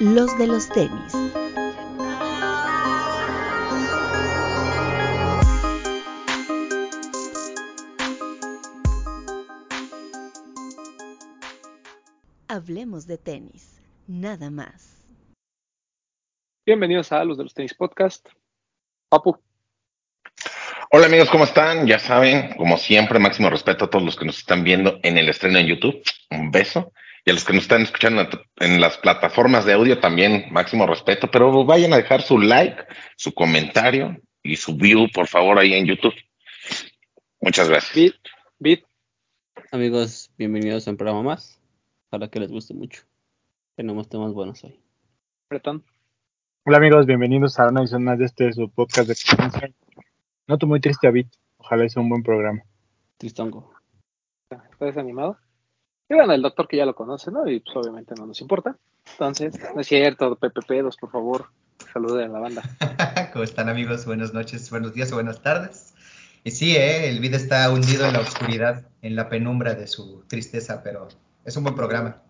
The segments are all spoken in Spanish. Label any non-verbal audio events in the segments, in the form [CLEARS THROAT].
los de los tenis. Hablemos de tenis, nada más. Bienvenidos a los de los tenis podcast. Papu. Hola amigos, ¿cómo están? Ya saben, como siempre, máximo respeto a todos los que nos están viendo en el estreno en YouTube. Un beso. Y a los que nos están escuchando en las plataformas de audio también, máximo respeto. Pero vayan a dejar su like, su comentario y su view, por favor, ahí en YouTube. Muchas gracias. Bit, Bit. Amigos, bienvenidos a un programa más. Ojalá que les guste mucho. Tenemos temas buenos hoy. Bretón. Hola amigos, bienvenidos a una edición más de este su podcast de experiencia. Noto muy triste a Bit. Ojalá sea un buen programa. Tristongo. ¿Está desanimado? Y bueno, el doctor que ya lo conoce, ¿no? Y pues obviamente no nos importa. Entonces, no es cierto, PPP2, por favor, saluden a la banda. [LAUGHS] ¿Cómo están amigos? Buenas noches, buenos días o buenas tardes. Y sí, ¿eh? el video está hundido en la oscuridad, en la penumbra de su tristeza, pero es un buen programa.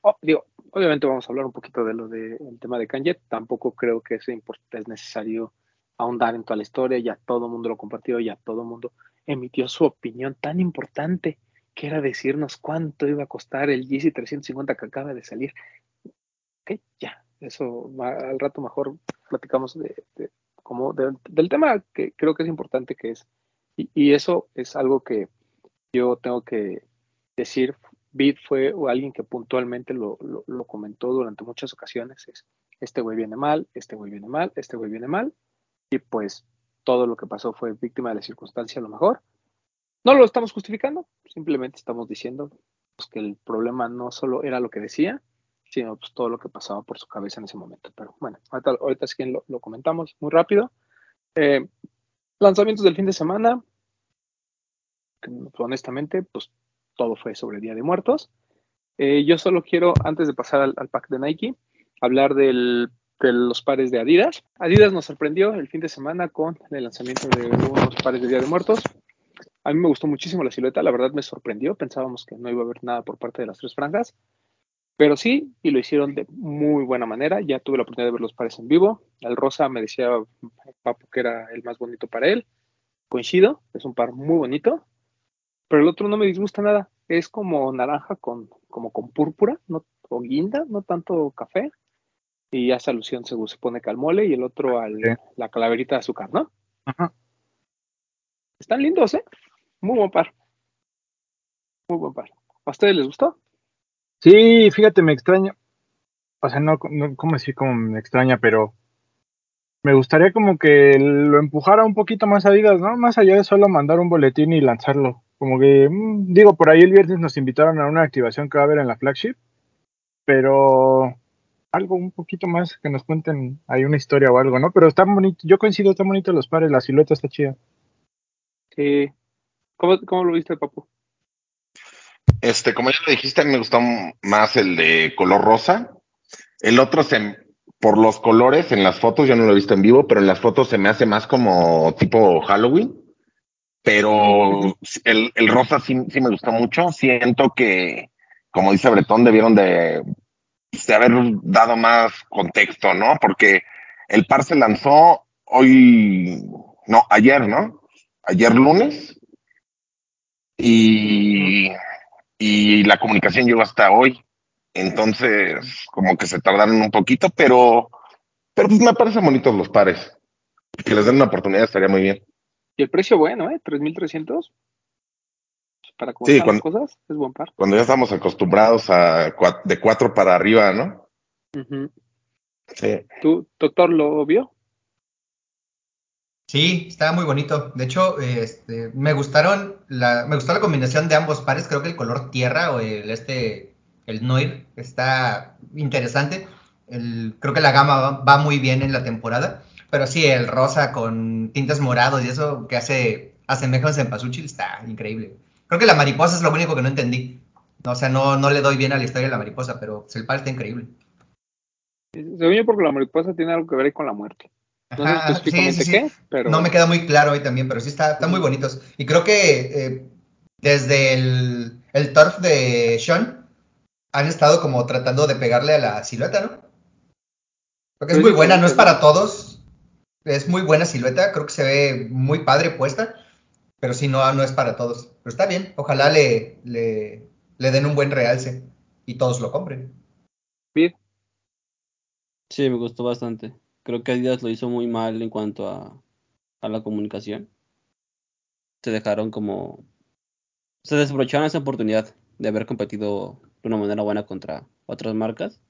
Oh, digo, obviamente vamos a hablar un poquito de lo del tema de Kanye. Tampoco creo que sea es necesario ahondar en toda la historia. Ya todo el mundo lo compartió, ya todo el mundo emitió su opinión tan importante que era decirnos cuánto iba a costar el GC 350 que acaba de salir. Ok, ya, eso al rato mejor platicamos de, como del tema que creo que es importante que es, y, eso es algo que yo tengo que decir, Bid fue alguien que puntualmente lo, lo, comentó durante muchas ocasiones, es, este güey viene mal, este güey viene mal, este güey viene mal, y pues todo lo que pasó fue víctima de la circunstancia a lo mejor, no lo estamos justificando, simplemente estamos diciendo pues, que el problema no solo era lo que decía, sino pues, todo lo que pasaba por su cabeza en ese momento. Pero bueno, ahorita, ahorita sí que lo, comentamos muy rápido. Eh, lanzamientos del fin de semana, honestamente, pues todo fue sobre Día de Muertos. Eh, yo solo quiero, antes de pasar al, pack de Nike, hablar de los pares de Adidas. Adidas nos sorprendió el fin de semana con el lanzamiento de unos pares de Día de Muertos. A mí me gustó muchísimo la silueta, la verdad me sorprendió, pensábamos que no iba a haber nada por parte de las tres franjas, pero sí, y lo hicieron de muy buena manera, ya tuve la oportunidad de ver los pares en vivo, el rosa me decía Papo que era el más bonito para él, coincido, es un par muy bonito, pero el otro no me disgusta nada, es como naranja con, como con púrpura, no, o guinda, no tanto café, y hace alusión se supone que al mole y el otro a la calaverita de azúcar, ¿no? Ajá. Están lindos, ¿eh? Muy buen par. Muy buen par. ¿A ustedes les gustó? Sí, fíjate, me extraña. O sea, no, no ¿cómo decir cómo me extraña? Pero me gustaría como que lo empujara un poquito más a vidas, ¿no? Más allá de solo mandar un boletín y lanzarlo. Como que, mm, digo, por ahí el viernes nos invitaron a una activación que va a haber en la flagship, pero algo un poquito más que nos cuenten hay una historia o algo, ¿no? Pero está bonito, yo coincido, están bonitos los pares, la silueta está chida. Sí, ¿Cómo, lo viste, Papu? Este, como ya lo dijiste, a mí me gustó más el de color rosa. El otro se, por los colores en las fotos, yo no lo he visto en vivo, pero en las fotos se me hace más como tipo Halloween. Pero el, el rosa sí, sí me gustó mucho. Siento que, como dice Bretón, debieron de, de haber dado más contexto, ¿no? Porque el par se lanzó hoy, no, ayer, ¿no? Ayer lunes y, y la comunicación llegó hasta hoy. Entonces, como que se tardaron un poquito, pero, pero pues me parecen bonitos los pares. Que les den una oportunidad estaría muy bien. Y el precio bueno, ¿eh? 3.300. Para sí, cuando, cosas, es buen par. Cuando ya estamos acostumbrados a de cuatro para arriba, ¿no? Sí. ¿Tú, doctor, lo vio? Sí, estaba muy bonito. De hecho, este, me gustaron la, me gustó la combinación de ambos pares. Creo que el color tierra o el este, el Noir está interesante. Creo que la gama va, muy bien en la temporada. Pero sí, el rosa con tintas morados y eso que hace asemejanza en Pasuchil está increíble. Creo que la mariposa es lo único que no entendí. O sea, no, no le doy bien a la historia de la mariposa, pero el par está increíble. Se yo porque la mariposa tiene algo que ver con la muerte. No qué, pero... No me queda muy claro ahí también, pero sí está, están muy bonitos. Y creo que eh, desde el, el turf de Sean, han estado como tratando de pegarle a la silueta, ¿no? Porque es muy buena, no es para todos. Es muy buena silueta, creo que se ve muy padre puesta, pero sí, no, no es para todos. Pero está bien, ojalá le, le, le den un buen realce y todos lo compren. Sí, me gustó bastante. Creo que Adidas lo hizo muy mal en cuanto a, a la comunicación. Se dejaron como... Se desaprovecharon esa oportunidad de haber competido de una manera buena contra otras marcas.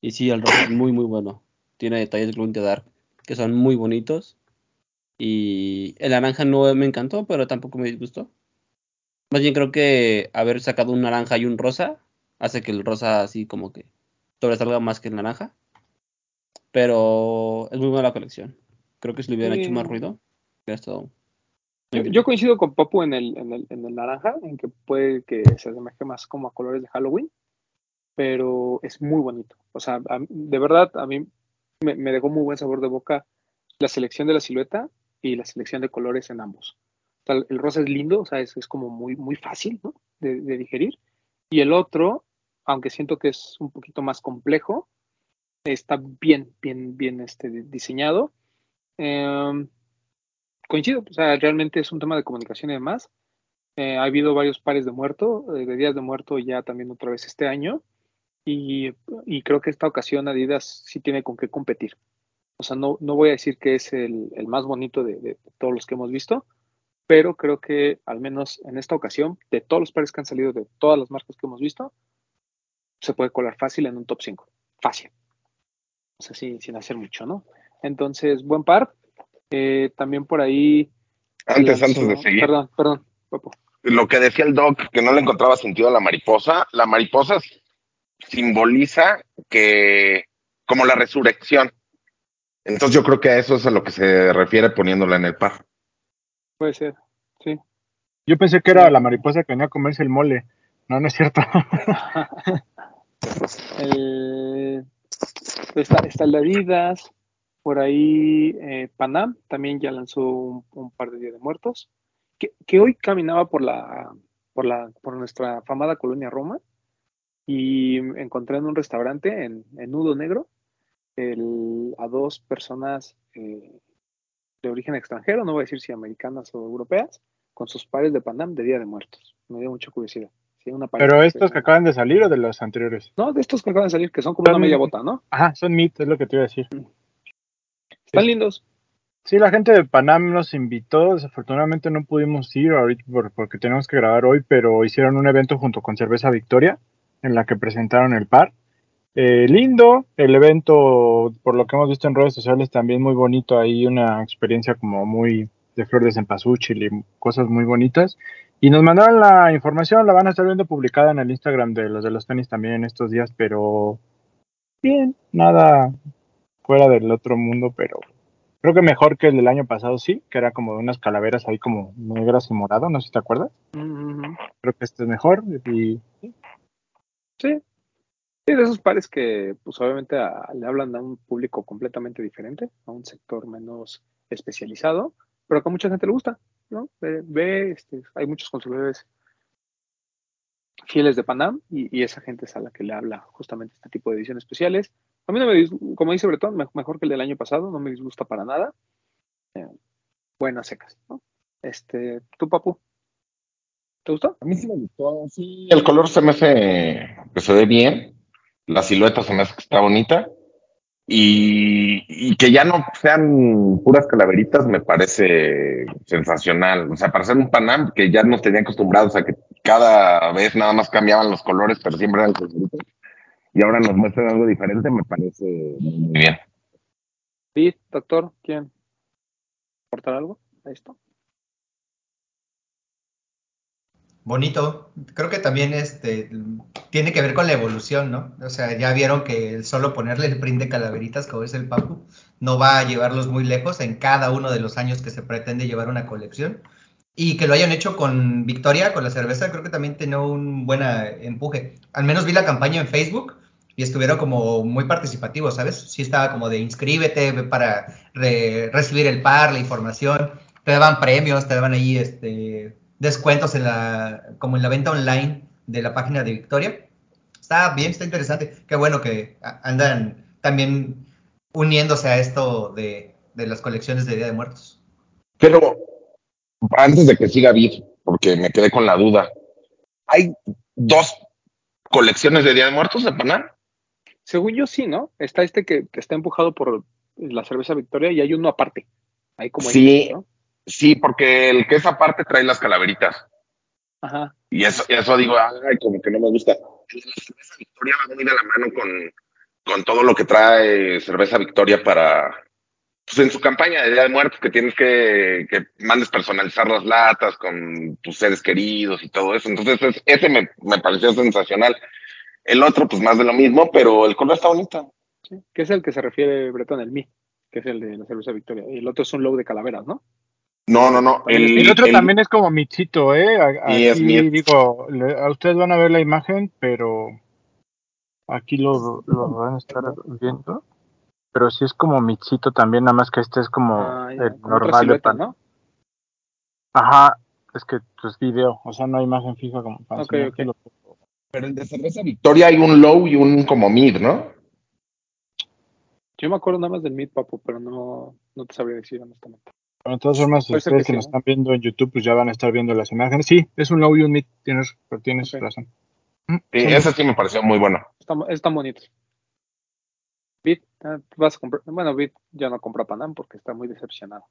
Y sí, el rojo es muy, muy bueno. Tiene detalles in the Dark que son muy bonitos. Y el naranja no me encantó, pero tampoco me disgustó. Más bien creo que haber sacado un naranja y un rosa hace que el rosa así como que sobresalga más que el naranja. Pero es muy buena la colección. Creo que si le hubieran Sí. hecho más ruido, hubiera estado. Yo, coincido con Papu en el, en, el, en el naranja, en que puede que se asemeje más como a colores de Halloween, pero es muy bonito. O sea, a- de verdad, a mí me, me dejó muy buen sabor de boca la selección de la silueta y la selección de colores en ambos. O sea, el rosa es lindo, o sea, es, es como muy, muy fácil ¿no? de, de digerir. Y el otro, aunque siento que es un poquito más complejo, está bien, bien, bien este, diseñado. Em, coincido, o sea, realmente es un tema de comunicación y demás. Eh, ha habido varios pares de muerto, eh, de días de muerto ya también otra vez este año. Y, creo que esta ocasión Adidas sí tiene con qué competir. O sea, no, no voy a decir que es el, el más bonito de, de todos los que hemos visto, pero creo que al menos en esta ocasión, de todos los pares que han salido de todas las marcas que hemos visto, se puede colar fácil en un top 5. Fácil. O sea, sin, sin hacer mucho, ¿no? Entonces, buen par. Eh, también por ahí. Antes, lanzó- antes de seguir, Perdón, perdón, Papo. lo que decía el doc, que no le encontraba sentido a la mariposa, la mariposa simboliza que como la resurrección. Entonces yo creo que a eso es a lo que se refiere poniéndola en el par. Puede ser. Sí. Yo pensé que era la mariposa que venía a comerse el mole. No, no es cierto. [LAUGHS] El- está, está. Por ahí eh, Panam también ya lanzó un, par de Día de Muertos. Que, hoy caminaba por la, por la, por nuestra famada colonia Roma y encontré en un restaurante en, en Nudo Negro el- a dos personas eh, de origen extranjero, no voy a decir si americanas o europeas, con sus pares de Panam de Día de Muertos. Me dio mucha curiosidad. Una Pero estos que acaban de salir o de los anteriores. No, de estos que acaban de salir, que son como una media bota, ¿no? Ajá, son mit, es lo que te iba a decir. Están lindos. Sí, la gente de Panam nos invitó, desafortunadamente no pudimos ir ahorita por- porque tenemos que grabar hoy, pero hicieron un evento junto con Cerveza Victoria en la que presentaron el par. Eh, lindo, el evento, por lo que hemos visto en redes sociales, también muy bonito, ahí una experiencia como muy de flor de cempasúchil y cosas muy bonitas. Y nos mandaron la información, la van a estar viendo publicada en el Instagram de los de los tenis también en estos días, pero bien, nada fuera del otro mundo, pero Creo que mejor que el del año pasado, sí, que era como de unas calaveras ahí como negras y morado, no sé si te acuerdas. Ujú. Creo que este es mejor y Sí. Sí, de esos pares que, pues obviamente a- le hablan a un público completamente diferente, a un sector menos especializado, pero que a mucha gente le gusta, ¿no? Ve, ve, este, hay muchos consumidores fieles de Panam y, esa gente es a la que le habla justamente este tipo de ediciones especiales. A mí no me, como dice Bretón, me- mejor que el del año pasado, no me disgusta para nada. Eh, buenas secas, ¿no? Este, ¿tú, Papu? ¿Te gustó? A mí sí me gustó, sí, el color se me hace que se ve bien, la silueta se me hace que está bonita y, que ya no sean puras calaveritas me parece sensacional. O sea, para ser un Panam que ya nos tenían acostumbrados a que cada vez nada más cambiaban los colores, pero siempre eran calaveritas y ahora nos muestran algo diferente, me parece muy, bien. Sí, doctor, ¿quién? ¿Aportar algo a esto? Bonito. Creo que también este tiene que ver con la evolución, ¿no? O sea, ya vieron que solo ponerle el print de calaveritas, como es el Papu, no va a llevarlos muy lejos en cada uno de los años que se pretende llevar una colección. Y que lo hayan hecho con Victoria, con la cerveza, creo que también tiene un buen eh, empuje. Al menos vi la campaña en Facebook y estuvieron como muy participativos, ¿sabes? Sí estaba como de inscríbete para re- recibir el par, la información, te daban premios, te daban ahí este descuentos en la como en la venta online de la página de Victoria. Está bien, está interesante. Qué bueno que andan también uniéndose a esto de, de las colecciones de Día de Muertos. Pero antes de que siga Vid, porque me quedé con la duda, ¿hay dos colecciones de Día de Muertos de Panam? Según yo sí, ¿no? Está este que, que está empujado por la cerveza Victoria y hay uno aparte. Ahí como Sí. Sí, porque el que es aparte trae las calaveritas. Ajá. Y eso, y eso digo, ay, como que no me gusta. Cerveza Victoria va muy de la mano con, con todo lo que trae cerveza Victoria para, pues en su campaña de Día de Muertos, que tienes que, que mandes personalizar las latas con tus seres queridos y todo eso. Entonces, es- ese me, me pareció sensacional. El otro, pues más de lo mismo, pero el color está bonito. Sí. Que es el que se refiere Breton, el Mi, que es el de la cerveza Victoria. Y el otro es un logo de calaveras, ¿no? No, no, no. El, El otro el- también es como michito, ¿eh? Aquí mi- digo, le- a ustedes van a ver la imagen, pero aquí lo, lo van a estar viendo. Pero sí es como michito también, nada más que este es como Ah, ya, el como normal de pan. ¿no? Ajá, es que pues video, o sea, no hay imagen fija como para Ok, enseñarte ok. lo- pero el de cerveza Victoria hay un low y un como mid, ¿no? Yo me acuerdo nada más del Meat Papo, pero no, no te sabría decir honestamente. Pero de todas formas, ustedes que que sí, nos ¿no? están viendo en YouTube, pues ya van a estar viendo las imágenes. Sí, es un low y un mid, tienes, pero tienes razón. Sí, ese sí me pareció muy bueno. Están, están bonitos. Bit, ah, vas a comprar. Bueno, Bit ya no compra Panam porque está muy decepcionado.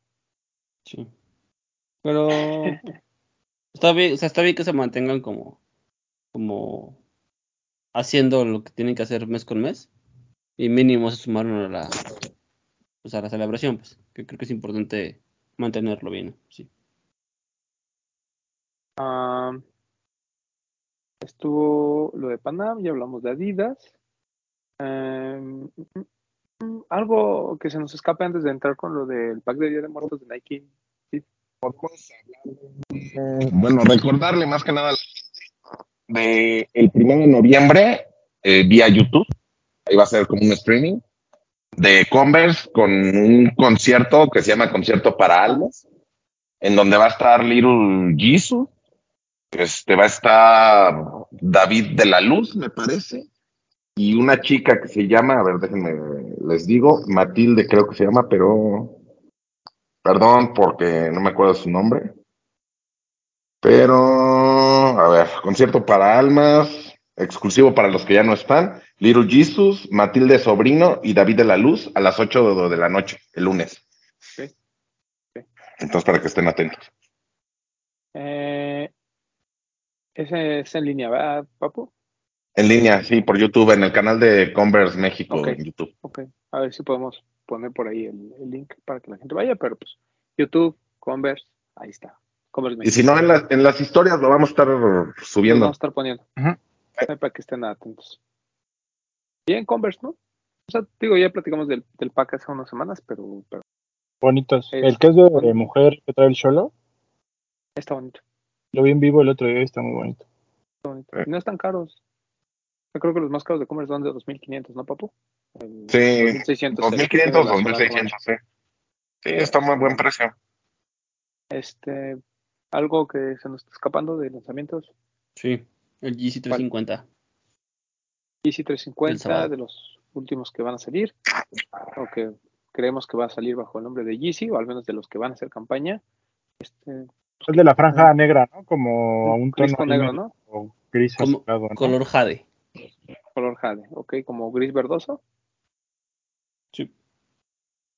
Sí. Pero está bien, o sea, está bien que se mantengan como, como haciendo lo que tienen que hacer mes con mes. Y mínimo se sumaron a la, pues a la celebración, pues, que creo que es importante mantenerlo bien, sí. Ah, estuvo lo de Panam, ya hablamos de Adidas. Em, mm, mm, algo que se nos escape antes de entrar con lo del pack de Día de Muertos de Nike. Bueno, recordarle más que nada a la gente de el primero de noviembre eh, vía YouTube. Ahí va a ser como un streaming de Converse con un concierto que se llama Concierto para Almas, en donde va a estar Little Jesus, este va a estar David de la Luz, me parece, y una chica que se llama, a ver, déjenme, les digo, Matilde creo que se llama, pero perdón porque no me acuerdo su nombre. Pero, a ver, concierto para almas, exclusivo para los que ya no están. Little Jesus, Matilde Sobrino y David de la Luz a las 8 de la noche, el lunes. Entonces, para que estén atentos. Eh, ese es en línea, ¿verdad, Papu? En línea, sí, por YouTube, en el canal de Converse México, en YouTube. Ok, a ver si podemos poner por ahí el, el link para que la gente vaya, pero pues YouTube, Converse, ahí está. Converse Y si no, en, las en las historias lo vamos a estar Lo subiendo. vamos a estar poniendo. Para que estén atentos. Bien, Converse, ¿no? O sea, digo, ya platicamos del, del pack hace unas semanas, pero, pero Bonitos. Es- El que es de, de mujer que trae el cholo, está bonito. lo vi en vivo el otro día y está muy bonito. Está bonito. Eh. Y no están caros. Yo creo que los más caros de Converse son de 2.500, ¿no, papu? El Sí, 2.600. 2.500, el- 2.600, sí. Sí, está muy buen precio. Este, algo que se nos está escapando de lanzamientos. Sí, el GC 350. Easy Del 350 sábado. de los últimos que van a salir, o que creemos que va a salir bajo el nombre de Yeezy, o al menos de los que van a hacer campaña. Este, Es de la franja negra, ¿no? Como a un tono negro, ¿no? gris Como azulado, ¿no? color jade. Color jade, ok, como gris verdoso. Sí,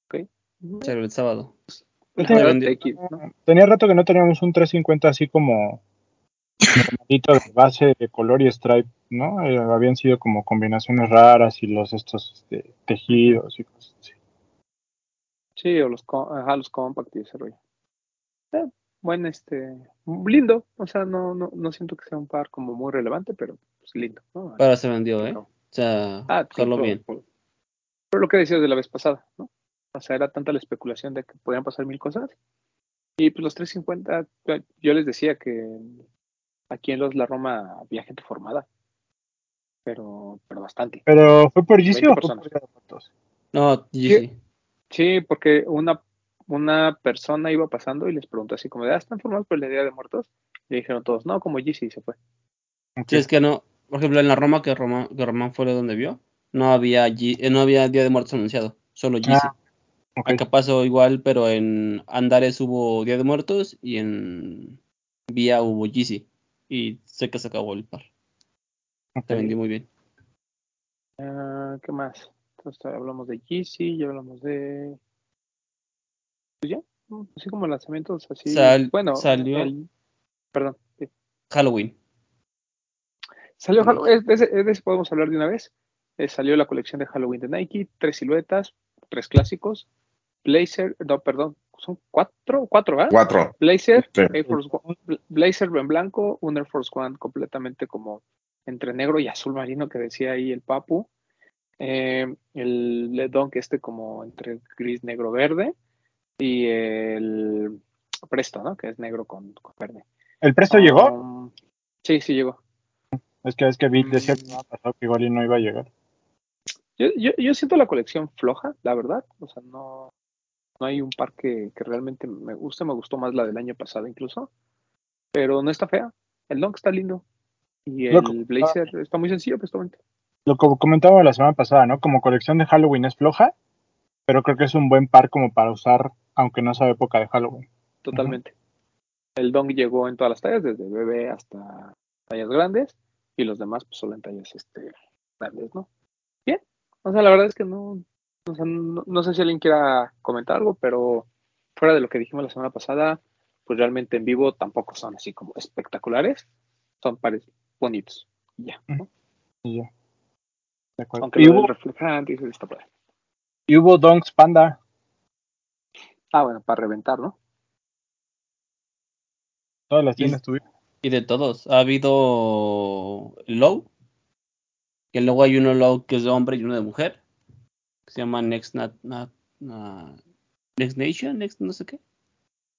Ok. salió el sábado. Tenía, vendió. X, ¿no? tenía rato que no teníamos un 350 así como normalito de base de color y stripe, ¿no? Eh, habían sido como combinaciones raras y los estos este, tejidos y cosas así. Sí, o los, ajá, los compact y ese rollo. Eh, buen, este, lindo, o sea, no, no, no siento que sea un par como muy relevante, pero pues lindo, ¿no? Pero se vendió, ¿eh? Pero- O sea, Ah, sí, bien. por- Pero lo que decías de la vez pasada, ¿no? O sea, era tanta la especulación de que podían pasar mil cosas. Y pues los 350, yo- yo les decía que aquí en los La Roma había gente formada. Pero, pero bastante. Pero fue por 20 o fue por Día de Muertos? No, GC. Sí, porque una, una persona iba pasando y les preguntó así como de, ah, ¿están formados por la idea de muertos? Y dijeron todos, no, como GC se fue. Ok. Sí, es que no, Por ejemplo, en la Roma que Roma, que Román fue donde vio, no había Ye- eh, no había Día de Muertos anunciado, solo Yeezy. Ah, ok. Acá pasó igual, pero en Andares hubo Día de Muertos y en Vía hubo Yeezy. Y sé que se acabó el par. ok. Se vendió muy bien. Ah, ¿Qué más? Entonces hablamos de Yeezy, ya hablamos de. Pues ya, así como lanzamientos así. Sal- bueno, salió- el- perdón. sí. Halloween. Salió. Halloween, de ese, de ese podemos hablar de una vez. Eh, salió la colección de Halloween de Nike, tres siluetas, tres clásicos, Blazer, no, perdón, son cuatro, cuatro, ¿verdad? Cuatro. Blazer, Sí. Air Force One- Bla- Blazer en blanco, un Air Force One completamente como entre negro y azul marino que decía ahí el Papu. Eh, el Le Dunk este como entre gris, negro, verde. Y el Presto, ¿no? Que es negro con, con verde. ¿El presto llegó? Um, sí, sí llegó. Es que es que vi, decía Mm. que había pasado que igual y no iba a llegar. Yo, yo, yo siento la colección floja, la verdad. O sea, no, no hay un par que, que realmente me guste. Me gustó más la del año pasado incluso. Pero no está fea. El Dunk está lindo. Y el Loco. Blazer está muy sencillo, totalmente. Lo que comentaba la semana pasada, ¿no? Como colección de Halloween es floja, pero creo que es un buen par como para usar, aunque no sea época de Halloween. Totalmente. El Dunk llegó en todas las tallas, desde bebé hasta tallas grandes. Y los demás, pues solo en tallas este, grandes, ¿no? Bien. O sea, la verdad es que no, o sea, no, no sé si alguien quiera comentar algo, pero fuera de lo que dijimos la semana pasada, pues realmente en vivo tampoco son así como espectaculares. Son pares bonitos. y Ya. ¿no? Y ya. De acuerdo. Aunque Y hubo, reflejante y eso está padre. y hubo Donks Panda. Ah, bueno, para reventar, ¿no? Todas las tiendas tuvieron. Y de todos. Ha habido Low. Que luego hay uno Low que es de hombre y uno de mujer. Que se llama Next, Na- Next Nation, Next no sé qué.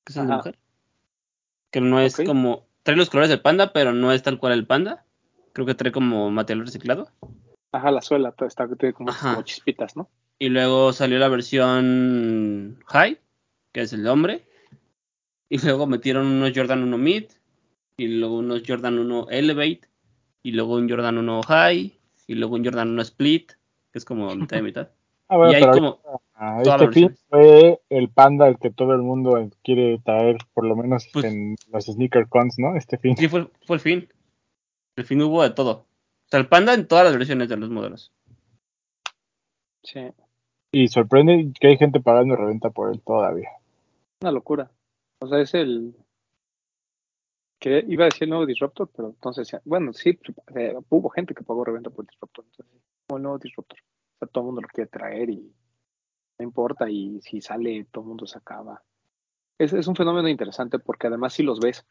Que es Ajá. mujer. Que no es como. Trae los colores del panda, pero no es tal cual el panda. Creo que trae como material reciclado. Ajá, la suela todo está tiene como, chispitas, ¿no? Y luego salió la versión High, que es el hombre. Y [LAUGHS] luego metieron unos Jordan 1 Mid. Y luego unos Jordan 1 Elevate. Y luego un Jordan 1 High. Y luego un Jordan 1 Split. Que es como mitad de mitad. [LAUGHS] Ah, bueno, y hay pero como. ahorita, todas este fin fue el Panda el que todo el mundo quiere traer, por lo menos Pues- en los sneaker cons, ¿no? Este fin. Sí, fue, fue el fin. El fin hubo de todo. O sea, el panda en todas las versiones de los modelos. Sí, Y sorprende que hay gente pagando reventa por él todavía. una locura. O sea, es el que iba a decir el nuevo Disruptor, pero entonces, bueno, sí, eh, hubo gente que pagó reventa por el Disruptor. Entonces, como el nuevo Disruptor. Sea, todo el mundo lo quiere traer y no importa. Y si sale, todo el mundo se acaba. Es, es un fenómeno interesante porque además si los ves.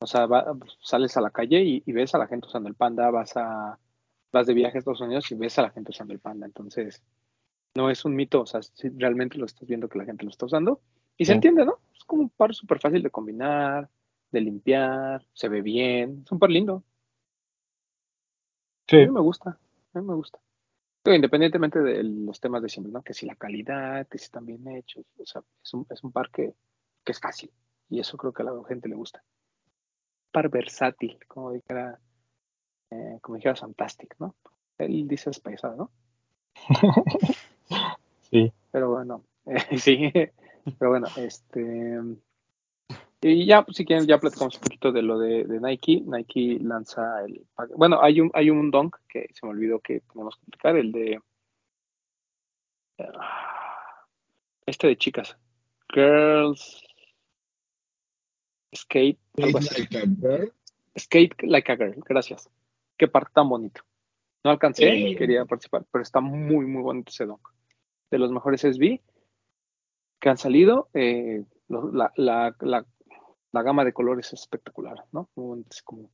O sea, va- sales a la calle y, y ves a la gente usando el panda, vas a vas de viaje a Estados Unidos y ves a la gente usando el panda. Entonces, no es un mito, o sea, si realmente lo estás viendo que la gente lo está usando. Y se entiende, ¿no? Es como un par súper fácil de combinar, de limpiar, se ve bien, es un par lindo. A Sí, mí me gusta, a mí me gusta. Independientemente de los temas de siempre, ¿no? Que si la calidad, que si están bien hechos, o sea, es un, es un par que, que es fácil. Y eso creo que a la gente le gusta. Par versátil, como dijera, eh, como dijera Fantastic, ¿no? Él dice es paisado, ¿no? [LAUGHS] sí. Pero bueno, eh, [LAUGHS] sí, pero bueno, este. Y ya, pues, si quieren, ya platicamos un poquito de lo de, de Nike. Nike lanza el. Bueno, hay un, hay un dunk que se me olvidó que tenemos que explicar, el de. ah, Este de chicas. Girls. Skate. Algo así. Skate like a girl. Gracias. Qué parte tan bonito. No alcancé, quería participar, pero está muy, muy bonito ese dunk. De los mejores SB que han salido. eh, lo- la, la, la, la gama de colores es espectacular, ¿no? Es como,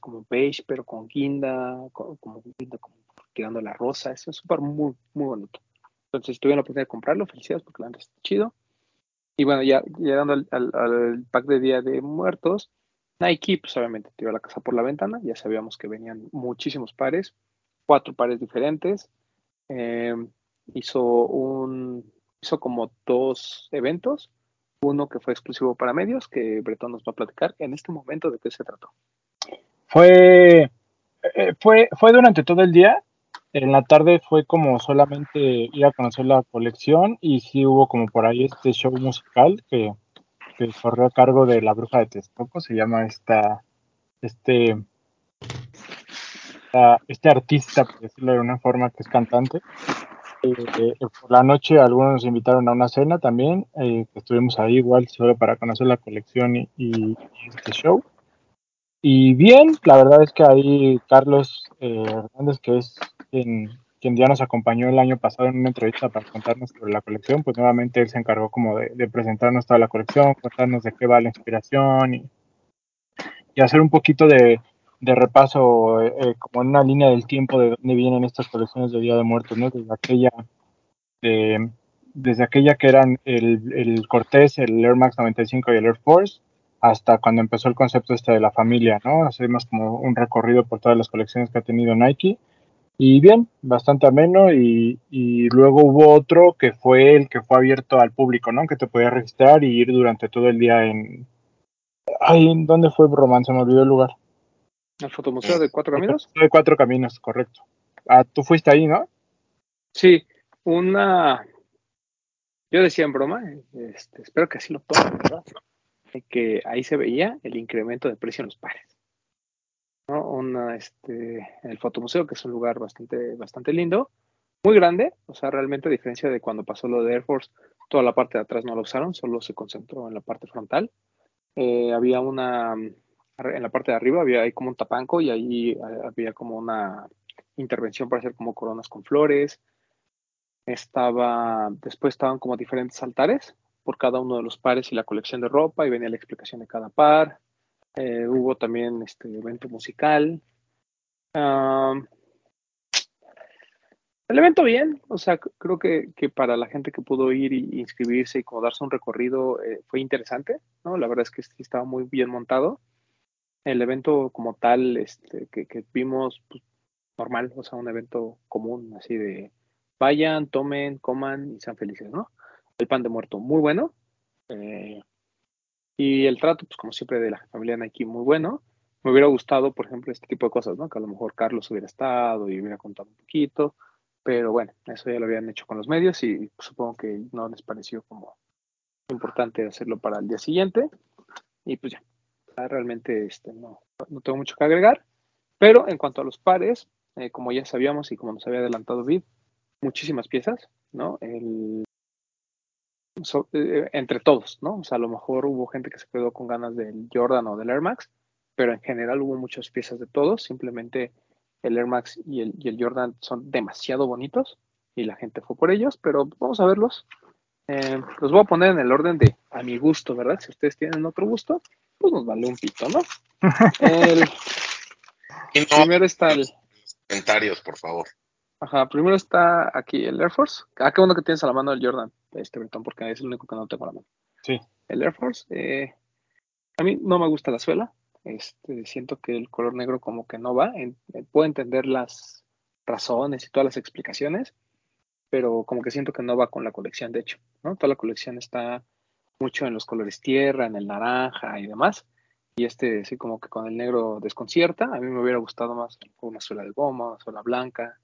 como, beige, pero con guinda, co- como, guinda, como tirando la rosa. Es súper muy, muy bonito. Entonces, si tuvieron la oportunidad de comprarlo, felicidades porque la está chido. Y bueno, ya llegando al, al, al pack de Día de Muertos, Nike, pues obviamente tiró la casa por la ventana. Ya sabíamos que venían muchísimos pares, cuatro pares diferentes. Eh, hizo un hizo como dos eventos. Uno que fue exclusivo para medios, que Bretón nos va a platicar en este momento de qué se trató. Fue eh, fue, fue durante todo el día. En la tarde fue como solamente ir a conocer la colección y sí hubo como por ahí este show musical que, que corrió a cargo de la bruja de Texcoco, se llama esta, este, este artista, por decirlo de una forma, que es cantante. Eh, eh, por la noche algunos nos invitaron a una cena también, eh, estuvimos ahí igual solo para conocer la colección y, y- este show. Y bien, la verdad es que ahí Carlos eh, Hernández, que es quien, quien ya nos acompañó el año pasado en una entrevista para contarnos sobre la colección, pues nuevamente él se encargó como de, de presentarnos toda la colección, contarnos de qué va la inspiración y, y hacer un poquito de, de repaso eh, eh, como en una línea del tiempo de dónde vienen estas colecciones de Día de Muertos, ¿no? Desde aquella, de- desde aquella que eran el, el Cortés, el Air Max 95 y el Air Force, hasta cuando empezó el concepto este de la familia, ¿no? Hacemos como un recorrido por todas las colecciones que ha tenido Nike. Y bien, bastante ameno. Y, y luego hubo otro que fue el que fue abierto al público, ¿no? Que te podías registrar y ir durante todo el día en. Ay, ¿en ¿dónde fue Roman? Se me olvidó el lugar. ¿El fotomuseo de Cuatro Caminos? De cuatro caminos, correcto. Ah, tú fuiste ahí, ¿no? Sí, una. Yo decía en broma, este, espero que así lo tomen, ¿verdad? Que ahí se veía el incremento de precio en los pares. ¿no? Una, este, el fotomuseo, que es un lugar bastante, bastante lindo, muy grande, o sea, realmente a diferencia de cuando pasó lo de Air Force, toda la parte de atrás no la usaron, solo se concentró en la parte frontal. Eh, había una, en la parte de arriba había ahí como un tapanco y ahí eh, había como una intervención para hacer como coronas con flores. Estaba, después estaban como diferentes altares por cada uno de los pares y la colección de ropa y venía la explicación de cada par. Eh, hubo también este evento musical. El evento bien, o sea, creo que, que para la gente que pudo ir y inscribirse y como darse un recorrido eh, fue interesante, ¿no? La verdad es que estaba muy bien montado. El evento como tal, este, que, vimos, pues, normal, o sea, un evento común, así de vayan, tomen, coman y sean felices, ¿no? El pan de muerto, muy bueno. eh, y el trato, pues como siempre, de la familia Nike, muy bueno. Me hubiera gustado, por ejemplo, este tipo de cosas, ¿no? Que a lo mejor Carlos hubiera estado y hubiera contado un poquito. Pero bueno, eso ya lo habían hecho con los medios y supongo que no les pareció como importante hacerlo para el día siguiente. Y pues ya realmente este, no, no tengo mucho que agregar. Pero en cuanto a los pares, eh, como ya sabíamos y como nos había adelantado Vid, muchísimas piezas, ¿no? El, so- eh, entre todos, ¿no? O sea, a lo mejor hubo gente que se quedó con ganas del Jordan o del Air Max, pero en general hubo muchas piezas de todos, simplemente el Air Max y el, y el Jordan son demasiado bonitos y la gente fue por ellos, pero vamos a verlos. Eh, los voy a poner en el orden de a mi gusto, ¿verdad? Si ustedes tienen otro gusto, pues nos vale un pito, ¿no? [LAUGHS] El, Y no, primero está el, comentarios, por favor. Ajá, primero está aquí el Air Force. Ah, qué bueno que tienes a la mano el Jordan, este Bretón, porque es el único que no tengo a la mano. Sí. El Air Force, eh, a mí no me gusta la suela. Este, siento que el color negro como que no va. En- eh, puedo entender las razones y todas las explicaciones, pero como que siento que no va con la colección, de hecho, ¿no? Toda la colección está mucho en los colores tierra, en el naranja y demás. Y este sí como que con el negro desconcierta. A mí me hubiera gustado más una suela de goma, una suela blanca,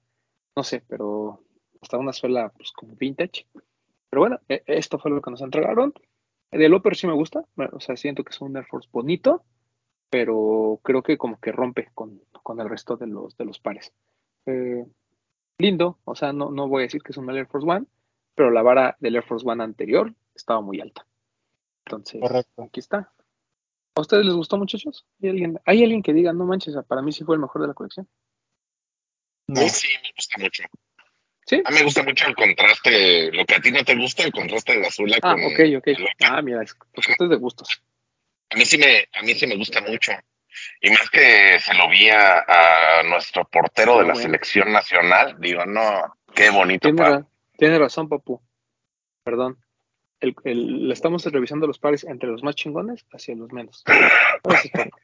no sé, pero hasta una suela pues como vintage. Pero bueno, e- esto fue lo que nos entregaron. El Upper sí me gusta, o sea, siento que es un Air Force bonito, pero creo que como que rompe con, con el resto de los, de los pares. Eh, lindo, o sea, no, no voy a decir que es un Air Force One, pero la vara del Air Force One anterior estaba muy alta. Entonces, Correcto. aquí está. ¿A ustedes les gustó, muchachos? ¿Hay alguien, ¿Hay alguien que diga, no manches, para mí sí fue el mejor de la colección? A mí sí me gusta mucho. ¿Sí? A mí me gusta mucho el contraste, lo que a ti no te gusta, el contraste del azul Ah, con ok, ok. el. Ah, mira, es porque esto es de gustos. A mí sí me, a mí sí me gusta mucho. Y más que se lo vi a, a nuestro portero de Ah, la bueno. selección nacional, digo, no, qué bonito. Tiene, pa- ra- tiene razón, papu. Perdón. El, el- le estamos revisando los pares entre los más chingones hacia los menos. [LAUGHS]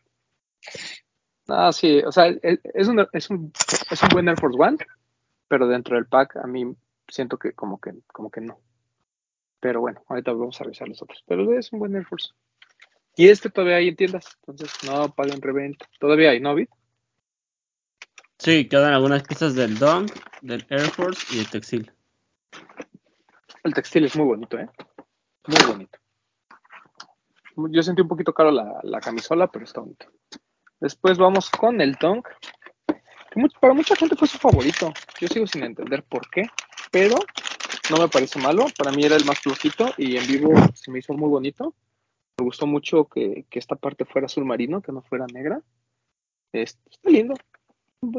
Ah, sí, o sea, es, es un, es, un, es un buen Air Force One, pero dentro del pack a mí siento que como que, como que no. Pero bueno, ahorita vamos a revisar los otros. Pero es un buen Air Force. Y este todavía hay en tiendas, entonces no paguen reventa. Todavía hay, ¿no, Vid? Sí, quedan algunas piezas del Dunk, del Air Force y el Textil. El textil es muy bonito, ¿eh? Muy bonito. Yo sentí un poquito caro la, la camisola, pero está bonito. Después vamos con el much- para mucha gente fue su favorito. Yo sigo sin entender por qué, pero no me parece malo. Para mí era el más flojito y en vivo se me hizo muy bonito. Me gustó mucho que, esta parte fuera azul marino, que no fuera negra. Es- está lindo.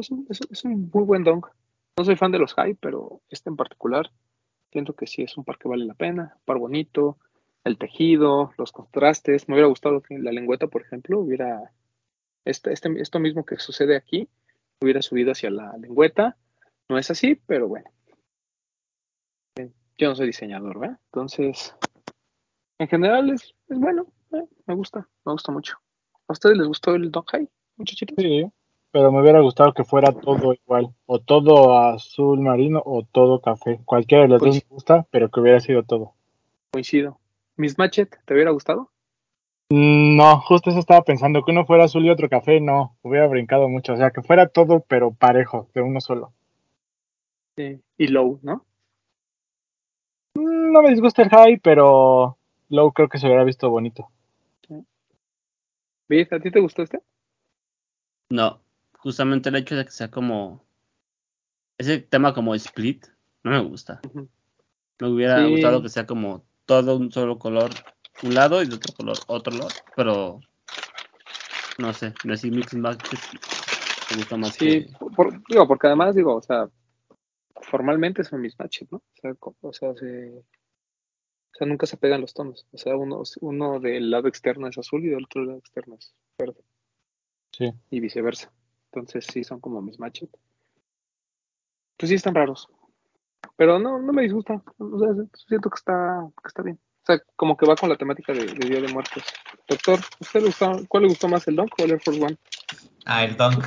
Es un, muy buen dunk. No soy fan de los high, pero este en particular siento que sí es un par que vale la pena. Un par bonito, el tejido, los contrastes. Me hubiera gustado que la lengüeta, por ejemplo, hubiera este, este, esto mismo que sucede aquí, hubiera subido hacia la lengüeta. No es así, pero bueno. Yo no soy diseñador, ¿verdad? Entonces, en general es, es bueno. eh, me gusta, me gusta mucho. ¿A ustedes les gustó el High, muchachitos? Sí, pero me hubiera gustado que fuera todo igual, o todo azul marino o todo café. Cualquiera de los Pues- dos me gusta, pero que hubiera sido todo. Coincido. Miss Matchet, ¿te hubiera gustado? Mm, No, justo eso estaba pensando, que uno fuera azul y otro café, no, hubiera brincado mucho, o sea, que fuera todo, pero parejo, de uno solo. Sí. Y Low, ¿no? Mm, No me disgusta el high, pero low creo que se hubiera visto bonito. ¿Ves? ¿A ti te gustó este? No, justamente el hecho de que sea como. Ese tema como split, no me gusta. Me hubiera Sí. gustado que sea como todo un solo color, un lado y de otro color, otro lado, pero. No sé, sé, mix and match me gusta más Sí, que. por- digo, porque además, digo, o sea, formalmente son Miss Matchet, ¿no? O sea, co- o sea, se- o sea, nunca se pegan los tonos. O sea, uno, uno del lado externo es azul y del otro lado externo es verde. Sí. Y viceversa. Entonces sí son como Miss Matchet. Pues sí están raros. Pero no, no me disgusta. O sea, siento que está, que está bien. O sea, como que va con la temática de, de Día de Muertos. Doctor, ¿usted le gustó, ¿cuál le gustó más, el Dunk o el Air Force One? Ah, el dunk.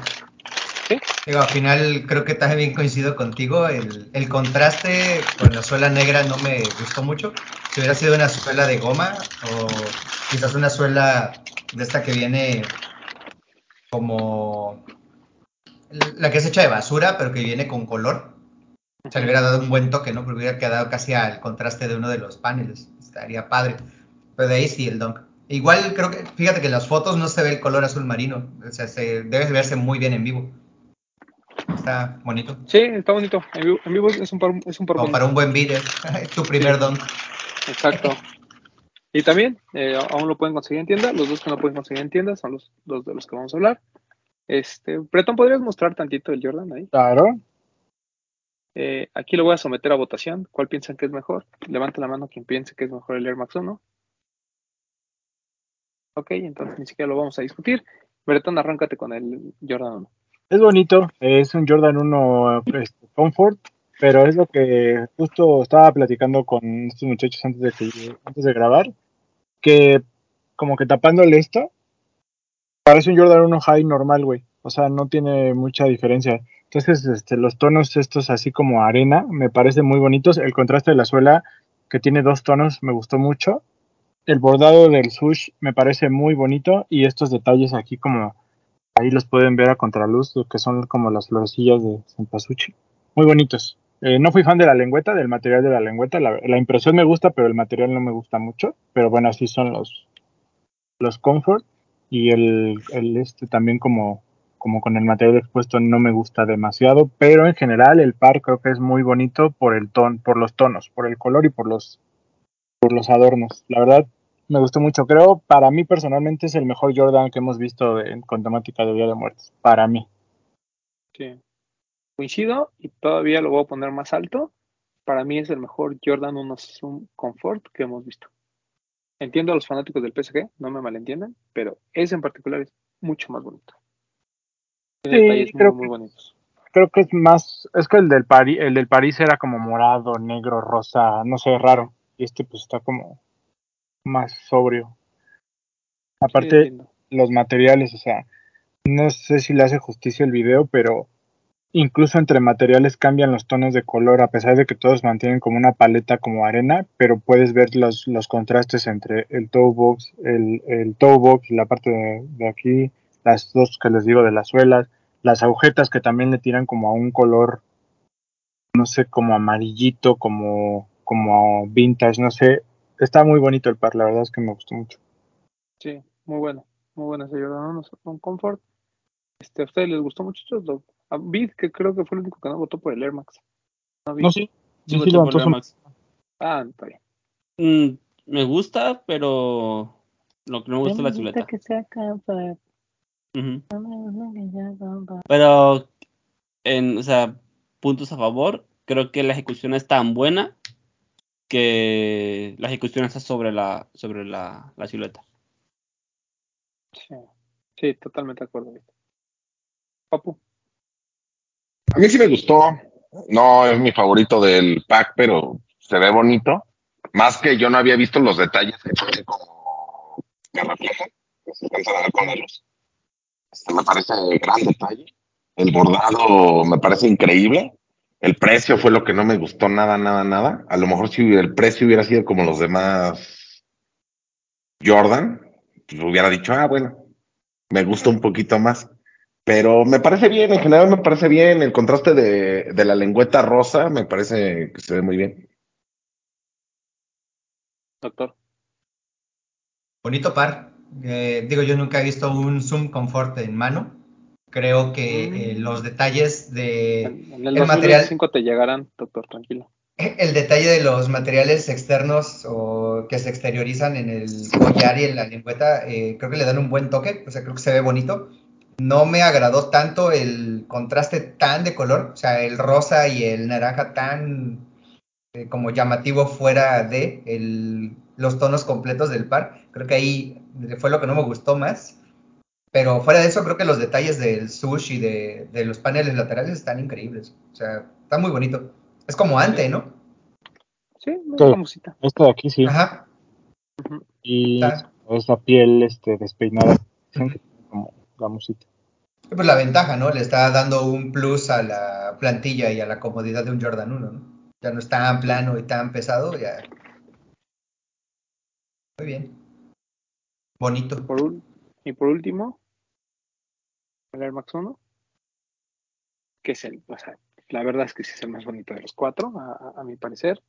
¿Sí? Digo, al final creo que también coincido contigo. El, el contraste con la suela negra no me gustó mucho. Si hubiera sido una suela de goma o quizás una suela de esta que viene como la que es hecha de basura, pero que viene con color. Se le hubiera dado un buen toque, ¿no? Porque hubiera quedado casi al contraste de uno de los paneles. Estaría padre. Pero de ahí sí el dunk. Igual creo que, fíjate que en las fotos no se ve el color azul marino. O sea, se, debe verse muy bien en vivo. Está bonito. Sí, está bonito. En vivo, en vivo es un par, es un par Como para un buen video. [LAUGHS] tu primer Sí. Exacto. Y también, eh, aún lo pueden conseguir en tienda. Los dos que no pueden conseguir en tienda son los, los de los que vamos a hablar. Este, Breton, ¿podrías mostrar tantito el Jordan ahí? Claro, Eh, aquí lo voy a someter a votación. ¿Cuál piensan que es mejor? Levanta la mano quien piense que es mejor el Air Max 1. Ok, entonces ni siquiera lo vamos a discutir. Breton, arráncate con el Jordan 1. es bonito, es un Jordan 1 este, Comfort, pero es lo que justo estaba platicando con estos muchachos antes de, que, antes de grabar, que como que tapándole esto, parece un Jordan 1 High normal, güey. O sea, no tiene mucha diferencia. Entonces, este, los tonos estos así como arena me parecen muy bonitos. El contraste de la suela, que tiene dos tonos, me gustó mucho. El bordado del sush me parece muy bonito. Y estos detalles aquí como ahí los pueden ver a contraluz, que son como las florecillas de cempasúchil. Muy bonitos. Eh, no fui fan de la lengüeta, del material de la lengüeta. La, la impresión me gusta, pero el material no me gusta mucho. Pero bueno, así son los, los comfort. Y el, este también como, como con el material expuesto no me gusta demasiado. Pero en general el par creo que es muy bonito por el ton, por los tonos, por el color y por los, por los adornos. La verdad, me gustó mucho. Creo, para mí personalmente, es el mejor Jordan que hemos visto con temática de Día de Muertos. Para mí. Sí. Coincido y todavía lo voy a poner más alto. Para mí es el mejor Jordan 1 Zoom Comfort que hemos visto. Entiendo a los fanáticos del PSG, no me malentiendan, pero ese en particular es mucho más bonito. Tiene Sí, detalles creo muy, muy que- bonitos. Creo que es más. Es que el del, París, el del París era como morado, negro, rosa, no sé, raro. Y este, pues está como más sobrio. Aparte, los materiales, o sea, no sé si le hace justicia el video, pero incluso entre materiales cambian los tonos de color, a pesar de que todos mantienen como una paleta como arena, pero puedes ver los, los contrastes entre el toe box, el, el toe box, la parte de, aquí, las dos que les digo de las suelas, las agujetas que también le tiran como a un color, no sé, como amarillito, como, como vintage, no sé. Está muy bonito el par, la verdad es que me gustó mucho. Sí, muy bueno. Muy buena ese Jordan 1 con Comfort. Este, ¿A ustedes les gustó mucho? Lo- A Vid, que creo que fue el único que no votó por el Air Max. No. No, sí. Sí, Sí, voté sí, por levantó Air Max. Ah, está bien. Mm, me gusta, pero lo que no me gusta es la silueta. que se acaba. Ujú. Pero, en, o sea, puntos a favor, creo que la ejecución es tan buena que la ejecución está sobre la, sobre la, la silueta. Sí. sí, totalmente de acuerdo. Papu. A mí sí me gustó. No es mi favorito del pack, pero se ve bonito. Más que yo no había visto los detalles que tiene como que se a con la luz. Este me parece gran detalle. El bordado me parece increíble. El precio fue lo que no me gustó nada, nada, nada. A lo mejor si el precio hubiera sido como los demás Jordan, pues hubiera dicho, ah, bueno, me gusta un poquito más. Pero me parece bien, en general me parece bien. El contraste de, de la lengüeta rosa me parece que se ve muy bien. Doctor. Bonito par. Eh, digo, yo nunca he visto un Zoom Comfort en mano. Creo que Mm. eh, los detalles de En, en el, el material, 2025 te llegarán, doctor, tranquilo. el detalle de los materiales externos o que se exteriorizan en el collar y en la lengüeta, eh, creo que le dan un buen toque. O sea, creo que se ve bonito. No me agradó tanto el contraste tan de color, o sea, el rosa y el naranja tan eh, como llamativo fuera de el- los tonos completos del par. Creo que ahí fue lo que no me gustó más. Pero fuera de eso, creo que los detalles del sushi y de, de los paneles laterales están increíbles. O sea, está muy bonito. Es como ante, ¿no? Sí, muy Sí. famosita. Este de aquí sí. Ajá. Y esa piel este, despeinada. [LAUGHS] la musita. Y Pues la ventaja, ¿no? Le está dando un plus a la plantilla y a la comodidad de un Jordan 1, ¿no? Ya no es tan plano y tan pesado, ya. Muy bien. Bonito. Por y por último, el Air Max 1, que es el, o sea, la verdad es que sí es el más bonito de los cuatro, a, a- a mi parecer.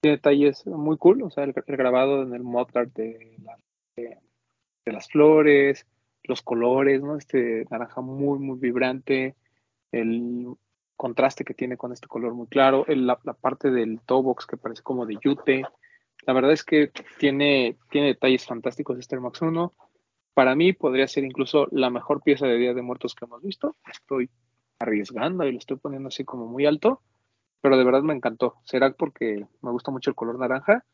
Tiene detalles muy cool, o sea, el, el grabado en el mudguard de, la- de, de las flores, los colores, ¿no? Este naranja muy, muy vibrante, el contraste que tiene con este color muy claro, el- la, parte del toe box que parece como de yute. La verdad es que tiene, tiene detalles fantásticos este Air Max 1. Para mí podría ser incluso la mejor pieza de Día de Muertos que hemos visto. Estoy arriesgando y lo estoy poniendo así como muy alto, pero de verdad me encantó. Será porque me gusta mucho el color naranja,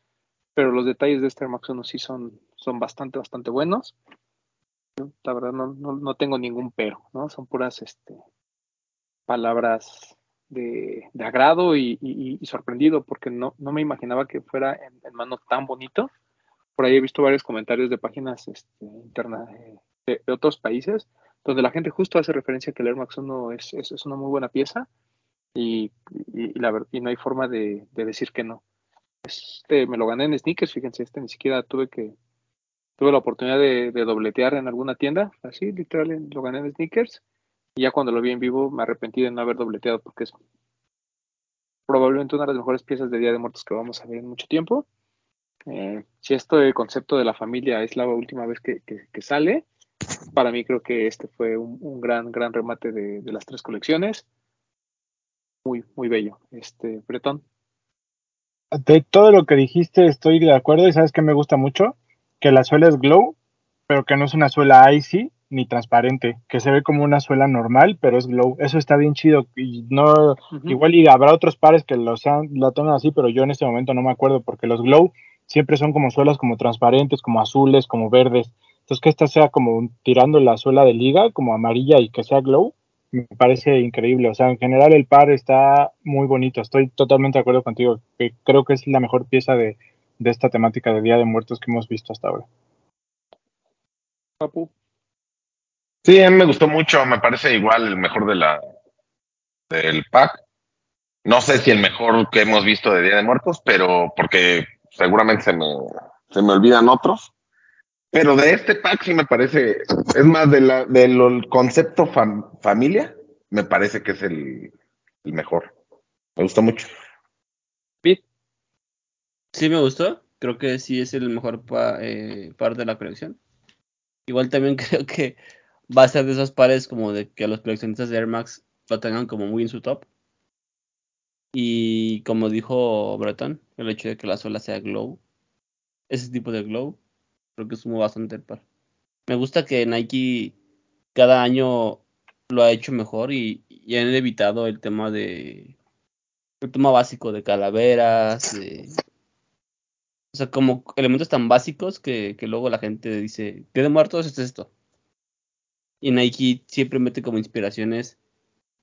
pero los detalles de este Air Max 1 sí son, son bastante, bastante buenos. La verdad no, no, no tengo ningún pero, ¿no? Son puras este, palabras de, de agrado y, sorprendido porque no, no me imaginaba que fuera en, mano tan bonito. Por ahí he visto varios comentarios de páginas este, interna, eh, de, otros países donde la gente justo hace referencia que el Air Max 1 es, es, es una muy buena pieza y, y, la, no hay forma de, de decir que no. Este, me lo gané en sneakers, fíjense, este ni siquiera tuve que tuve la oportunidad de, dobletear en alguna tienda, así literal lo gané en sneakers y ya cuando lo vi en vivo me arrepentí de no haber dobleteado porque es probablemente una de las mejores piezas de Día de Muertos que vamos a ver en mucho tiempo. Eh, si esto del concepto de la familia es la última vez que, que- que sale, para mí creo que este fue un, un gran, gran remate de, de las tres colecciones. Muy, muy bello. Este, Bretón. De todo lo que dijiste estoy de acuerdo y sabes que me gusta mucho que la suela es glow, pero que no es una suela icy ni transparente, que se ve como una suela normal, pero es glow. Eso está bien chido y no igual y habrá otros pares que lo sean lo tengan así, pero yo en este momento no me acuerdo porque los glow siempre son como suelas como transparentes, como azules, como verdes. Entonces que esta sea como tirando la suela de liga, como amarilla y que sea glow, me parece increíble. O sea, en general el par está muy bonito. Estoy totalmente de acuerdo contigo. Que creo que es la mejor pieza de, de esta temática de Día de Muertos que hemos visto hasta ahora. Papu. Sí, a mí me gustó mucho, me parece igual el mejor de la del pack. No sé si el mejor que hemos visto de Día de Muertos, pero porque seguramente se me, se me olvidan otros. Pero de este pack sí me parece, es más, de la, del concepto fam- familia, me parece que es el, el mejor. Me gustó mucho. Sí me gustó. Creo que sí es el mejor pa- eh, par de la colección. Igual también [LAUGHS] creo que va a ser de esos pares como de que los coleccionistas de Air Max lo tengan como muy en su top. Y como dijo Breton, el hecho de que la suela sea glow, ese tipo de glow, creo que suma bastante el par. Me gusta que Nike cada año lo ha hecho mejor y, y han evitado el tema de el tema básico de calaveras, o sea, como elementos tan básicos que, que luego la gente dice, ¿qué de muertos es esto? Y Nike siempre mete como inspiraciones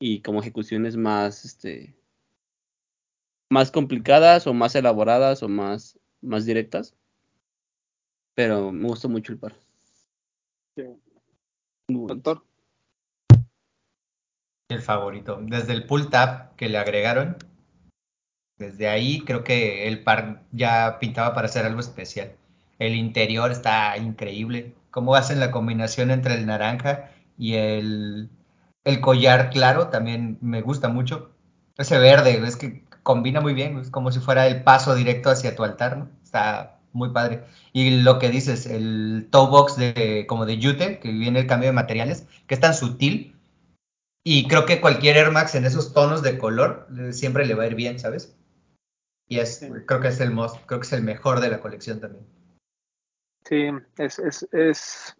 y como ejecuciones más, este, más complicadas o más elaboradas o más, más directas. Pero me gustó mucho el par. Sí. Doctor. El favorito. Desde el pull tab que le agregaron, desde ahí creo que el par ya pintaba para hacer algo especial. El interior está increíble. Cómo hacen la combinación entre el naranja y el, el collar claro también me gusta mucho. Ese verde, es que combina muy bien, es como si fuera el paso directo hacia tu altar, ¿no? Está muy padre. Y lo que dices, el toe box de, como de Yute, que viene el cambio de materiales, que es tan sutil. Y creo que cualquier Air Max en esos tonos de color eh, siempre le va a ir bien, ¿sabes? Y es, Sí. creo que es el most, creo que es el mejor de la colección también. Sí, es, es, es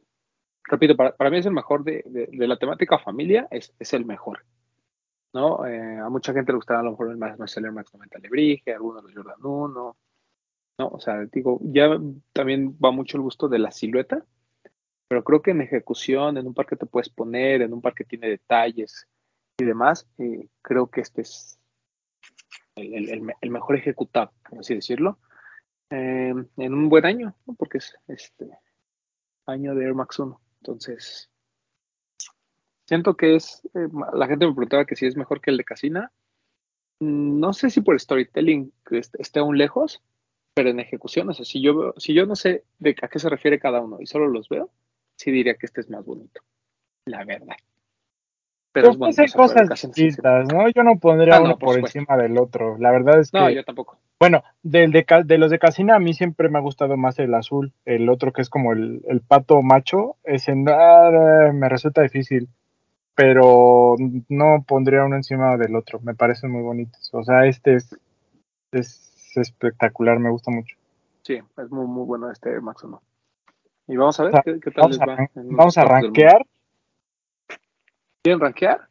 repito, para, para mí es el mejor de, de, de la temática familia, es, es el mejor. ¿no? Eh, a mucha gente le gustará a lo mejor el más Marcelo Max 90 Lebrige, algunos los Jordan 1, ¿no? O sea, digo, ya también va mucho el gusto de la silueta, pero creo que en ejecución, en un par que te puedes poner, en un par que tiene detalles y demás, eh, creo que este es el, mejor ejecutado, por así decirlo, eh, en un buen año, porque es este año de Air Max 1. Entonces, siento que es, eh, la gente me preguntaba que si es mejor que el de Casina. Mm, No sé si por storytelling esté aún lejos, pero en ejecución, o sea, si yo, veo- si yo no sé de a qué se refiere cada uno y solo los veo, sí diría que este es más bonito, la verdad. Pero es Pues bueno, el cosas distintas, ¿no? Yo no pondría Ah, no, uno por encima del otro. La verdad es que, No, yo tampoco. bueno, del de, de los de Casina a mí siempre me ha gustado más el azul. El otro que es como el, el pato macho, ese ah, me resulta difícil. Pero no pondría uno encima del otro. Me parecen muy bonitos. O sea, este es, es espectacular, me gusta mucho. Sí, es muy, muy bueno este Air Max 1. Y vamos a ver O sea, qué, qué tal Vamos les a, va. los vamos a rankear. ¿Quieren rankear?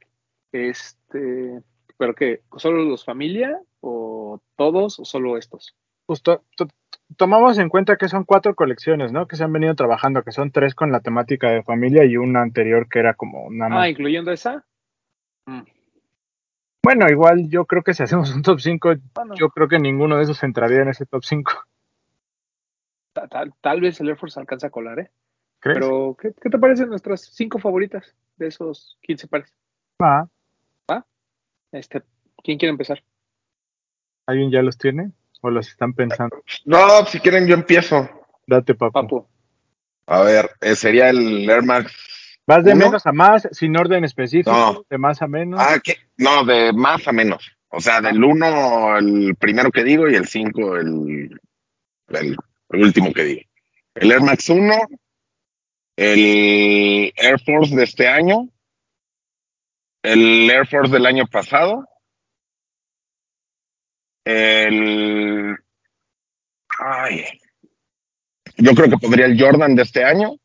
Este, pero que solo los familia o todos o solo estos. Justo, to- tomamos en cuenta que son cuatro colecciones, ¿no? Que se han venido trabajando, que son tres con la temática de familia y una anterior que era como más. Ah, incluyendo esa. Mm, Bueno, igual yo creo que si hacemos un top 5, bueno, yo creo que ninguno de esos entraría en ese top 5. [LAUGHS] ta- tal, tal vez el Air Force alcanza a colar, ¿eh? ¿Crees? Pero, ¿qué, qué te parecen nuestras cinco favoritas de esos 15 pares? Ah, Este, ¿Quién quiere empezar? ¿Alguien ya los tiene? ¿O los están pensando? No, si quieren yo empiezo. Date, papu. Papu. A ver, eh, sería el Air Max. Vas de ¿Uno? menos a más, sin orden específico, No. de más a menos. Ah, ¿qué? No, de más a menos. O sea, del 1 el primero que digo y el 5 el, el, el último que digo. El Air Max 1, el Air Force de este año, el Air Force del año pasado, el... Ay, yo creo que pondría el Jordan de este año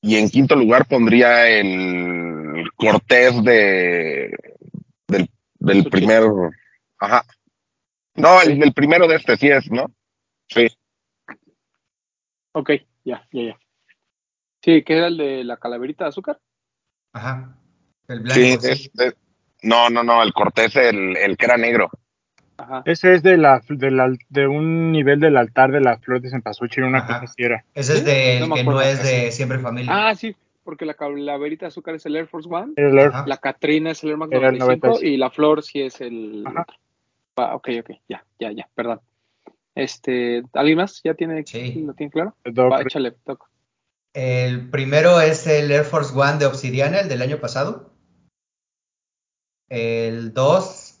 y en quinto lugar pondría el Cortés de del, del primer ajá. No el del primero de este sí es no sí. Ok, ya, ya, ya. Sí, que era el de la calaverita de azúcar. Ajá. El blanco, sí es- es- no no no el Cortés el, el que era negro Ajá. Ese es de, la, de, la, de un nivel del altar de la flor de cempasúchil, una Ajá. cosa así era. Ese es ¿Sí? del No que no es de Siempre Familia. Ah, sí, porque la calaverita de azúcar es el Air Force One, el Air- la Catrina es el Air Max Era el 95 95. y la flor sí es el Ajá. Ah, ok, ok, ya, ya, ya, perdón. Este, ¿alguien más? ¿Ya tiene, Sí. lo tiene claro? Va, échale, toco. El primero es el Air Force One de Obsidiana, el del año pasado. El 2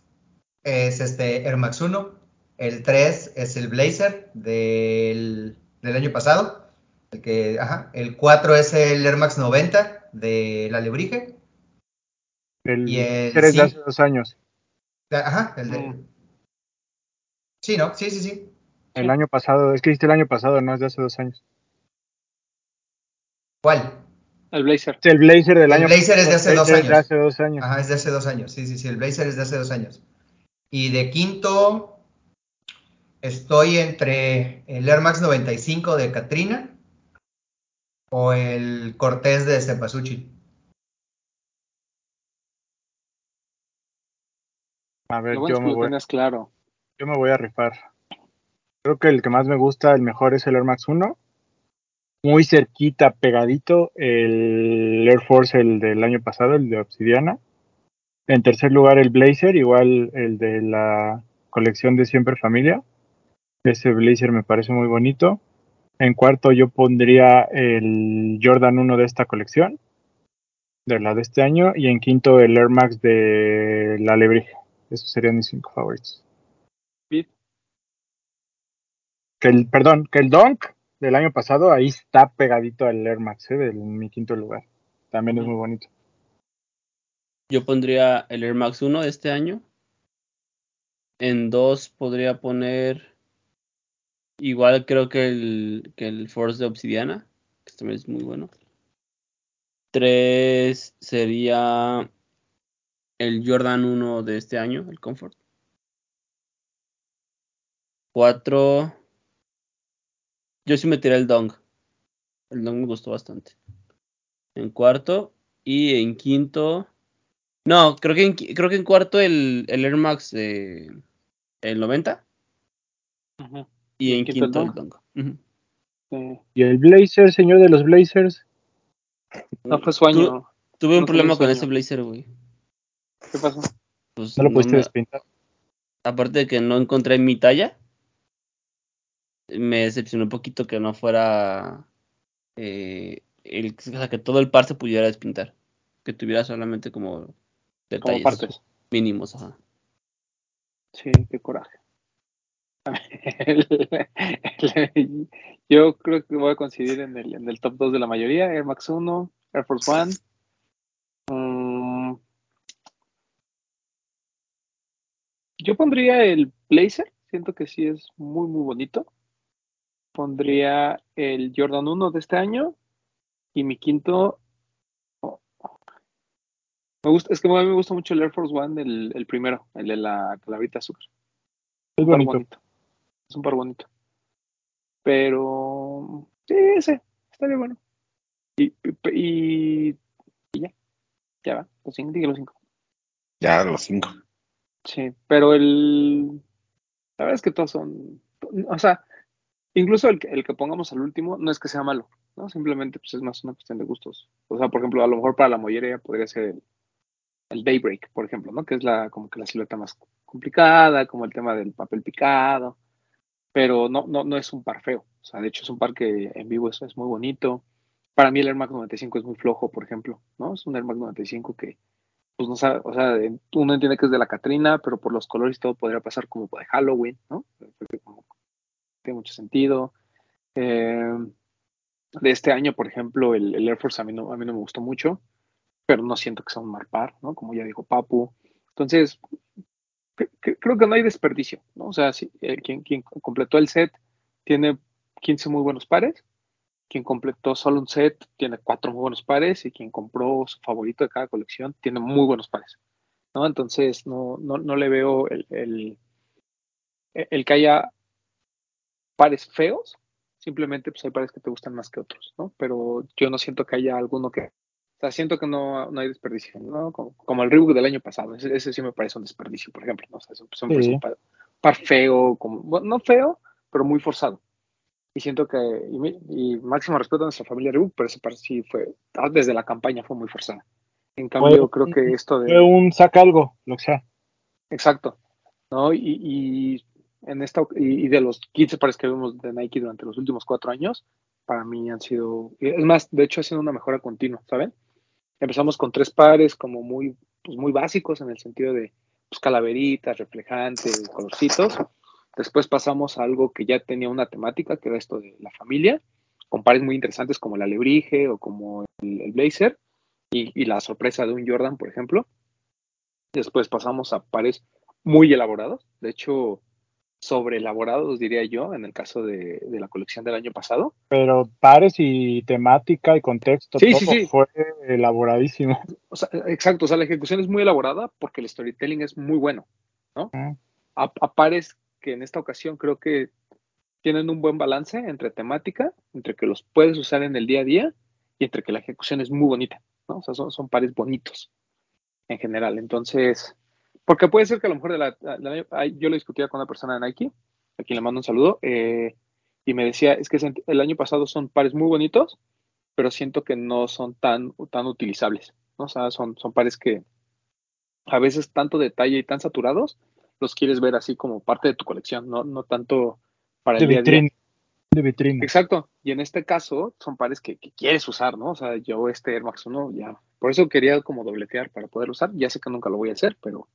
es este Air Max 1. El 3 es el Blazer del, del año pasado. El, que, ajá. el 4 es el Air Max 90 de la Lebrige. El Y el Blazer es de cinco- hace dos años. Ajá, el de. Mm. Sí, ¿no? Sí, sí, sí. El año pasado, es que hiciste el año pasado, no es de hace dos años. ¿Cuál? El Blazer. El Blazer del El año Blazer es de hace dos es años. de hace dos años. Ajá, es de hace dos años. Sí, sí, sí. El Blazer es de hace dos años. Y de quinto, estoy entre el Air Max 95 de Katrina o el Cortés de Cepasuchi. A ver, bueno yo es me, voy, claro. yo me voy a rifar. Creo que el que más me gusta, el mejor es el Air Max 1. Muy cerquita, pegadito, el Air Force, el del año pasado, el de Obsidiana. En tercer lugar, el Blazer, igual el de la colección de Siempre Familia. Ese Blazer me parece muy bonito. En cuarto, yo pondría el Jordan 1 de esta colección, de la de este año. Y en quinto, el Air Max de la Lebrija. Esos serían mis cinco favoritos. Que el, perdón, que el Dunk del año pasado ahí está pegadito al Air Max, ¿eh? del mi quinto lugar. También es muy bonito. Yo pondría el Air Max 1 de este año. En 2 podría poner. Igual creo que el, que el Force de Obsidiana. Que también es muy bueno. 3 sería el Jordan 1 de este año, el Comfort. 4. Yo sí metería el Dong. El Dong me gustó bastante. En cuarto. Y en quinto. No, creo que en, creo que en cuarto el, el Air Max eh, el 90 Ujú. y en en quinto el. Sí. Y el Blazer, señor de los Blazers. No fue su año. Tuve un No problema con ese blazer, güey. ¿Qué pasó? Pues No lo no pudiste me- despintar. aparte de que no encontré mi talla, me decepcionó un poquito que no fuera eh, el, o sea, que todo el par se pudiera despintar, que tuviera solamente como Como detalles partes. mínimos, ajá. Sí, qué coraje. El- [LAUGHS] el- yo creo que voy a coincidir en el, en el top 2 de la mayoría. Air Max 1, Air Force One. Mm, yo pondría el Blazer. Siento que sí es muy, muy bonito. Pondría el Jordan 1 de este año. Y mi quinto. oh, me gusta, es que a mí me gusta mucho el Air Force One, el, el primero, el de la calaverita azul. Es un par bonito. Es un par bonito. Pero sí, ese está bien bueno. Y, y, y ya, ya va. Los cinco, dije los cinco. Ya, los cinco. Sí, pero el. La verdad es que todos son. O sea, incluso el que, el que pongamos al último no es que sea malo, ¿no? Simplemente pues, es más una cuestión de gustos. O sea, por ejemplo, a lo mejor para la mollería podría ser el, Daybreak, por ejemplo, ¿no? Que es la como que la silueta más complicada, como el tema del papel picado. Pero no, no, no es un par feo. O sea, de hecho es un par que en vivo es, muy bonito. Para mí el Air Max 95 es muy flojo, por ejemplo, ¿no? Es un Air Max 95 que, pues no sabe, o sea, uno entiende que es de la Catrina, pero por los colores todo podría pasar como de Halloween, ¿no? Tiene mucho sentido. Eh, de este año, por ejemplo, el, Air Force a mí, no, a mí no me gustó mucho, pero no siento que sea un mal par, ¿no? Como ya dijo Papu. Entonces, creo que no hay desperdicio, ¿no? O sea, si, eh, quien, quien completó el set tiene 15 muy buenos pares, quien completó solo un set tiene cuatro muy buenos pares y quien compró su favorito de cada colección tiene muy buenos pares, ¿no? Entonces, no, no, no le veo el, el, que haya pares feos, simplemente pues hay pares que te gustan más que otros, ¿no? Pero yo no siento que haya alguno que... O sea, siento que no, no hay desperdicio, ¿no? Como, como el Reebok del año pasado, ese, ese, sí me parece un desperdicio, por ejemplo, ¿no? O sea, me parece Sí. un par, par feo, como, bueno, no feo, pero muy forzado. Y siento que, y, y máximo respeto a nuestra familia Reebok, pero ese par sí fue, ah, desde la campaña fue muy forzada. En cambio, creo que esto de... Fue un saca algo, lo que sea. Exacto. ¿no? Y, y en esta y, y de los 15 pares que vimos de Nike durante los últimos cuatro años, para mí han sido, es más, de hecho ha sido una mejora continua, ¿saben? Empezamos con tres pares como muy, pues muy básicos en el sentido de pues, calaveritas, reflejantes, colorcitos. Después pasamos a algo que ya tenía una temática, que era esto de la familia, con pares muy interesantes como el alebrije o como el, blazer y, y, la sorpresa de un Jordan, por ejemplo. Después pasamos a pares muy elaborados, de hecho, sobre elaborados, diría yo, en el caso de, de la colección del año pasado. Pero pares y temática y contexto, Sí, todo sí, sí. fue elaboradísimo. O sea, exacto, o sea, la ejecución es muy elaborada porque el storytelling es muy bueno, ¿no? Mm. A, a pares que en esta ocasión creo que tienen un buen balance entre temática, entre que los puedes usar en el día a día y entre que la ejecución es muy bonita, ¿no? O sea, son, son pares bonitos en general. Entonces, porque puede ser que a lo mejor de la, la- la- yo lo discutía con una persona de Nike, a quien le mando un saludo, eh, y me decía, es que el año pasado son pares muy bonitos, pero siento que no son tan, tan utilizables, ¿no? O sea, son, son pares que a veces tanto detalle y tan saturados, los quieres ver así como parte de tu colección, no, no tanto para De el día a día. De vitrina. Exacto, y en este caso son pares que, que quieres usar, ¿no? O sea, yo este Air Max 1 ya, por eso quería como dobletear para poder usar, ya sé que nunca lo voy a hacer, pero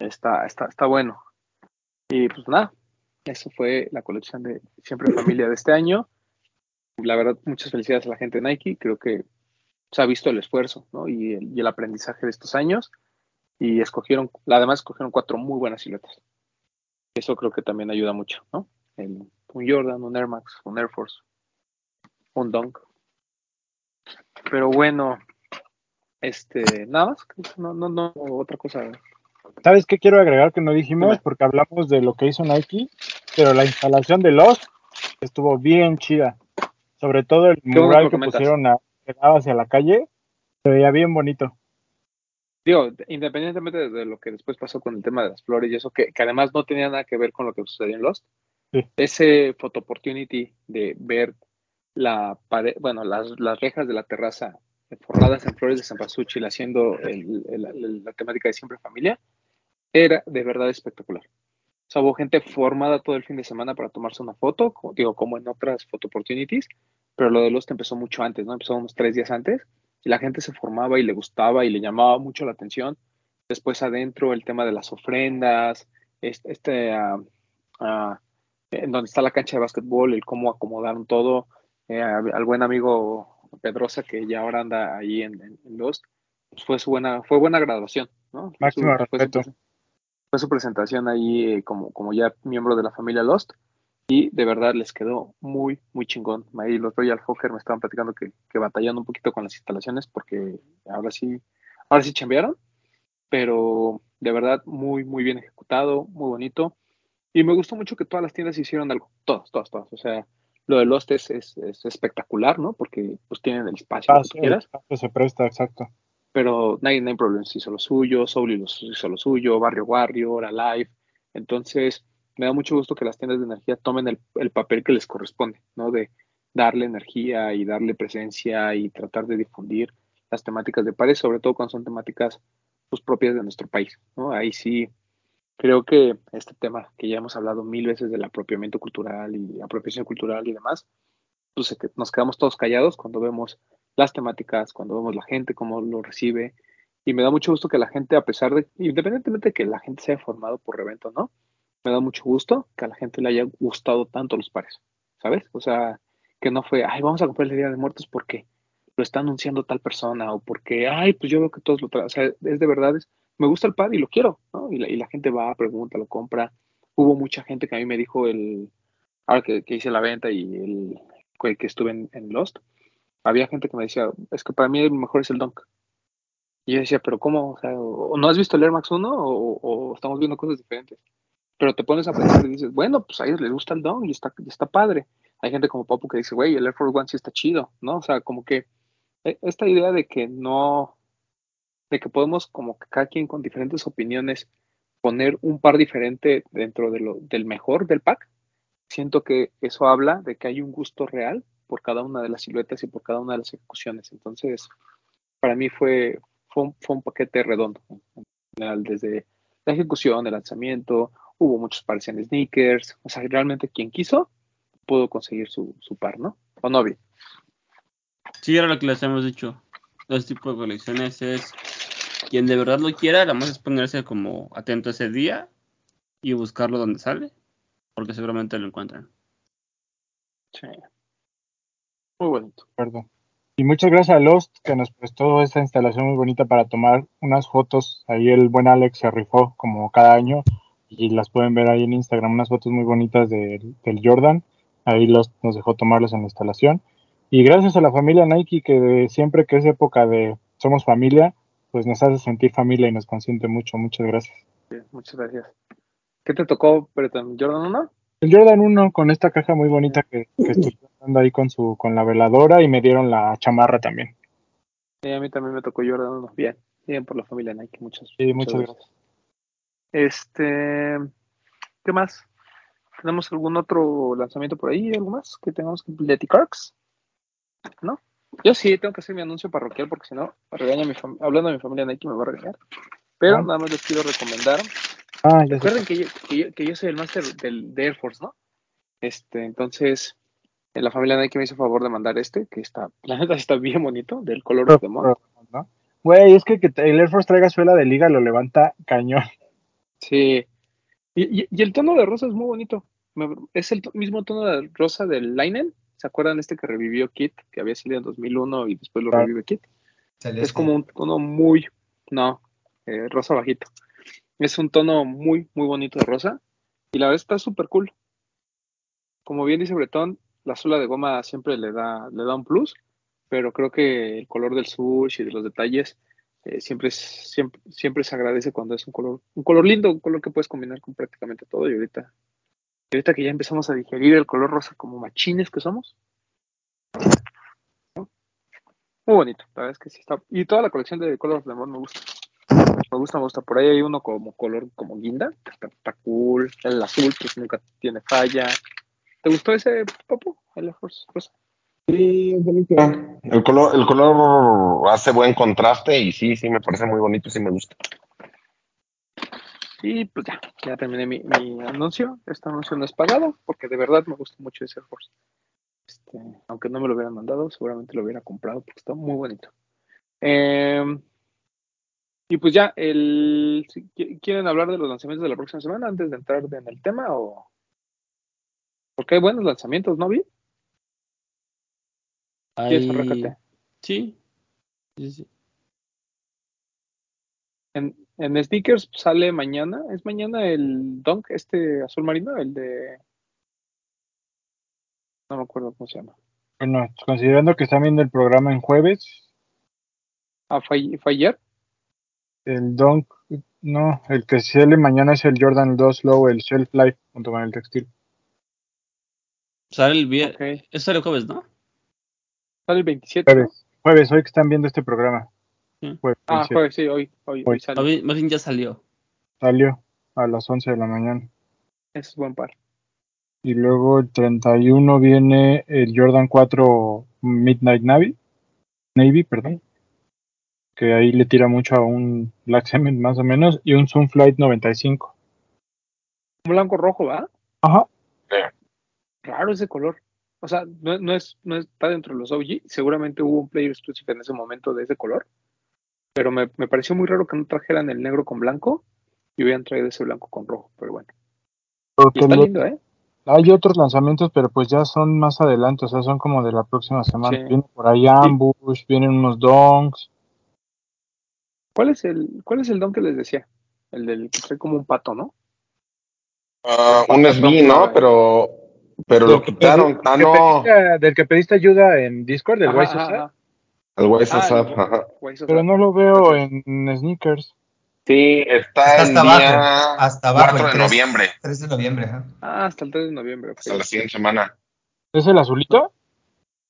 está, está, está bueno. Y pues nada, eso fue la colección de Siempre Familia de este año. La verdad, muchas felicidades a la gente de Nike, creo que se ha visto el esfuerzo, ¿no? Y el, y el aprendizaje de estos años, y escogieron, además escogieron cuatro muy buenas siluetas. Eso creo que también ayuda mucho, ¿no? El- un Jordan, un Air Max, un Air Force, un Dunk. Pero bueno, este, nada más, no, no, no, otra cosa. ¿Sabes qué quiero agregar que no dijimos? Porque hablamos de lo que hizo Nike, pero la instalación de Lost estuvo bien chida. Sobre todo el mural que comentas. pusieron a, que daba hacia la calle, se veía bien bonito. Digo, independientemente de, lo que después pasó con el tema de las flores y eso, que, que además no tenía nada que ver con lo que sucedió en Lost, Sí. ese photo opportunity de ver la pared, bueno, las, las rejas de la terraza forradas en flores de Cempasúchil haciendo el- el- el- la temática de siempre familia, era de verdad espectacular. O sea, hubo gente formada todo el fin de semana para tomarse una foto, como, digo, como en otras photo opportunities, pero lo de Lost empezó mucho antes, ¿no? Empezó unos tres días antes y la gente se formaba y le gustaba y le llamaba mucho la atención. Después adentro el tema de las ofrendas, este, este ah, ah, en donde está la cancha de básquetbol, el cómo acomodaron todo, eh, al buen amigo Pedrosa que ya ahora anda ahí en, en- en Lost, pues fue su buena, fue buena graduación, ¿no? Máximo su- fue su respeto. Fue su presentación ahí eh, como, como ya miembro de la familia Lost y de verdad les quedó muy, muy chingón. Ahí los Royal Hawker me estaban platicando que, que batallando un poquito con las instalaciones porque ahora sí, ahora sí chambearon, pero de verdad muy, muy bien ejecutado, muy bonito. Y me gustó mucho que todas las tiendas hicieron algo, todas, todas, todas. O sea, lo de Lost es, es, es espectacular, ¿no? Porque pues tienen el espacio que Paso, tú el quieras se presta, exacto. Pero Nine Nine Problems hizo lo suyo, Soul hizo lo suyo, Barrio Warrior, Alive. Entonces, me da mucho gusto que las tiendas de energía tomen el, el papel que les corresponde, ¿no? De darle energía y darle presencia y tratar de difundir las temáticas de pares, sobre todo cuando son temáticas pues, propias de nuestro país, ¿no? Ahí sí creo que este tema que ya hemos hablado mil veces del apropiamiento cultural y apropiación cultural y demás, pues nos quedamos todos callados cuando vemos las temáticas, cuando vemos la gente, cómo lo recibe. Y me da mucho gusto que la gente, a pesar de, independientemente de que la gente sea formado por revento, ¿no? Me da mucho gusto que a la gente le haya gustado tanto los pares, ¿sabes? O sea, que no fue, ay, vamos a comprar el Día de Muertos porque lo está anunciando tal persona o porque, ay, pues yo veo que todos lo traen. O sea, es de verdad, es, me gusta el par y lo quiero, ¿no? Y la, gente va, pregunta, lo compra. Hubo mucha gente que a mí me dijo el, ahora que, hice la venta y el que, estuve en Lost, había gente que me decía, es que para mí el mejor es el Dunk. Y yo decía, pero ¿cómo? O sea, no has visto el Air Max 1 o, estamos viendo cosas diferentes. Pero te pones a pensar y dices, bueno, pues a ellos les gusta el Dunk y está, y está padre. Hay gente como Papu que dice, güey, el Air Force One sí está chido, ¿no? O sea, como que eh, esta idea de que no, de que podemos como que cada quien con diferentes opiniones poner un par diferente dentro del mejor del pack, siento que eso habla de que hay un gusto real por cada una de las siluetas y por cada una de las ejecuciones. Entonces, para mí fue, fue, un, fue un paquete redondo, en general, desde la ejecución, el lanzamiento, hubo muchos pares en sneakers, o sea, realmente quien quiso pudo conseguir su, su par, ¿no? ¿O no vi? Sí, era lo que les hemos dicho. Los tipos de colecciones es quien de verdad lo quiera, nada más es ponerse como atento ese día y buscarlo donde sale, porque seguramente lo encuentran. Sí. Muy bonito. de acuerdo. Y muchas gracias a Lost que nos prestó esta instalación muy bonita para tomar unas fotos. Ahí el buen Alex se rifó como cada año y las pueden ver ahí en Instagram, unas fotos muy bonitas del, del Jordan. Ahí Lost nos dejó tomarlos en la instalación. Y gracias a la familia Nike que siempre que es época de somos familia, pues nos hace sentir familia y nos consiente mucho. Muchas gracias. Sí, muchas gracias. ¿Qué te tocó, Breton? ¿Jordan 1? El Jordan 1 con esta caja muy bonita que, que [CLEARS THROAT] estoy usando ahí con su con la veladora y me dieron la chamarra también. Sí, a mí también me tocó Jordan 1. Bien, bien por la familia Nike. Muchas, Sí, muchas gracias. Este, ¿qué más? ¿Tenemos algún otro lanzamiento por ahí? ¿Algo más que tengamos que Leti Carks? ¿No? Yo sí tengo que hacer mi anuncio parroquial porque si no, regaña mi hablando de mi familia Nike me va a regañar. Pero Ah. nada más les quiero recomendar. Ah. Recuerden que yo, que yo, que yo soy el máster del, de Air Force, ¿no? Este, entonces, la familia Nike me hizo favor de mandar este, que está, [LAUGHS] la neta está bien bonito, del color de Mon. ¿no? Güey, es que que el Air Force traiga suela de liga lo levanta cañón. [LAUGHS] Sí. Y, y- y el tono de rosa es muy bonito. Me- es el mismo tono de rosa del Linen. ¿Se acuerdan este que revivió Kit, que había salido en 2001 y después lo Claro. revive Kit? Celeste. Es como un tono muy, no, eh, rosa bajito. Es un tono muy, muy bonito de rosa. Y la verdad está súper cool. Como bien dice Bretón, la suela de goma siempre le da, le da un plus, pero creo que el color del sush y de los detalles eh, siempre, siempre, siempre se agradece cuando es un color, un color lindo, un color que puedes combinar con prácticamente todo. Y ahorita, y ahorita que ya empezamos a digerir el color rosa como machines que somos. Muy bonito, la verdad es que sí está. Y toda la colección de Color of the me gusta. Me gusta, me gusta. Por ahí hay uno como color como guinda, está cool. El azul, pues nunca tiene falla. ¿Te gustó ese, Papu? El Air Force rosa. Sí, es bonito. El color, el color hace buen contraste y sí, sí, me parece muy bonito, sí me gusta. Y pues ya, ya terminé mi, mi anuncio. Este anuncio no es pagado, porque de verdad me gusta mucho ese Air Force. Este, aunque no me lo hubieran mandado, seguramente lo hubiera comprado porque está muy bonito. Eh, y pues ya, el, ¿quieren hablar de los lanzamientos de la próxima semana antes de entrar en el tema? o Porque hay buenos lanzamientos, ¿no vi? ¿Quieres Hay-? Sí. Sí, sí. En, en sneakers sale mañana, es mañana el Dunk, este azul marino, el de... No me acuerdo cómo se llama. Bueno, considerando que están viendo el programa en jueves, Ah, fue, fue ayer. el Donk, no, el que sale mañana es el Jordan 2 Low, el Shelf Life, junto con el textil. Sale el viernes. Ok. Eso sale el jueves, ¿no? Sale el 27. ¿no? Jueves, jueves, hoy que están viendo este programa. Sí. Jueves, Ah, 27. jueves, sí, hoy, hoy, Hoy. hoy Más sale. bien, más bien ya salió. Salió a las 11 de la mañana. Es buen par. Y luego el 31 viene el Jordan 4 Midnight Navy, Navy, perdón. Que ahí le tira mucho a un Black Cement más o menos. Y un Sunflight 95. Un blanco rojo, ¿va? Ajá. Raro ese color. O sea, no, no es, no está dentro de los OG. Seguramente hubo un player exclusive en ese momento de ese color. Pero me, me pareció muy raro que no trajeran el negro con blanco y hubieran traído ese blanco con rojo. Pero bueno. Y está lo- lindo, ¿eh? hay otros lanzamientos, pero pues ya son más adelante. O sea, son como de la próxima semana. Sí. Viene por ahí Ambush, vienen unos Donks. ¿Cuál es el, cuál es el don que les decía? El del que trae como un pato, ¿no? Ah, un SB, ¿no? Pero, pero lo quitaron. Ah, que no. pediste- del que pediste ayuda en Discord, del Ajá, Wise. El Wise Ah, el ajá. Pero no lo veo en sneakers. Sí, está, Está el hasta día abajo. Hasta abajo. 4 el de 3 noviembre, 3 de noviembre, ajá. Ah, hasta el 3 de noviembre. hasta la siguiente semana. ¿Es el azulito?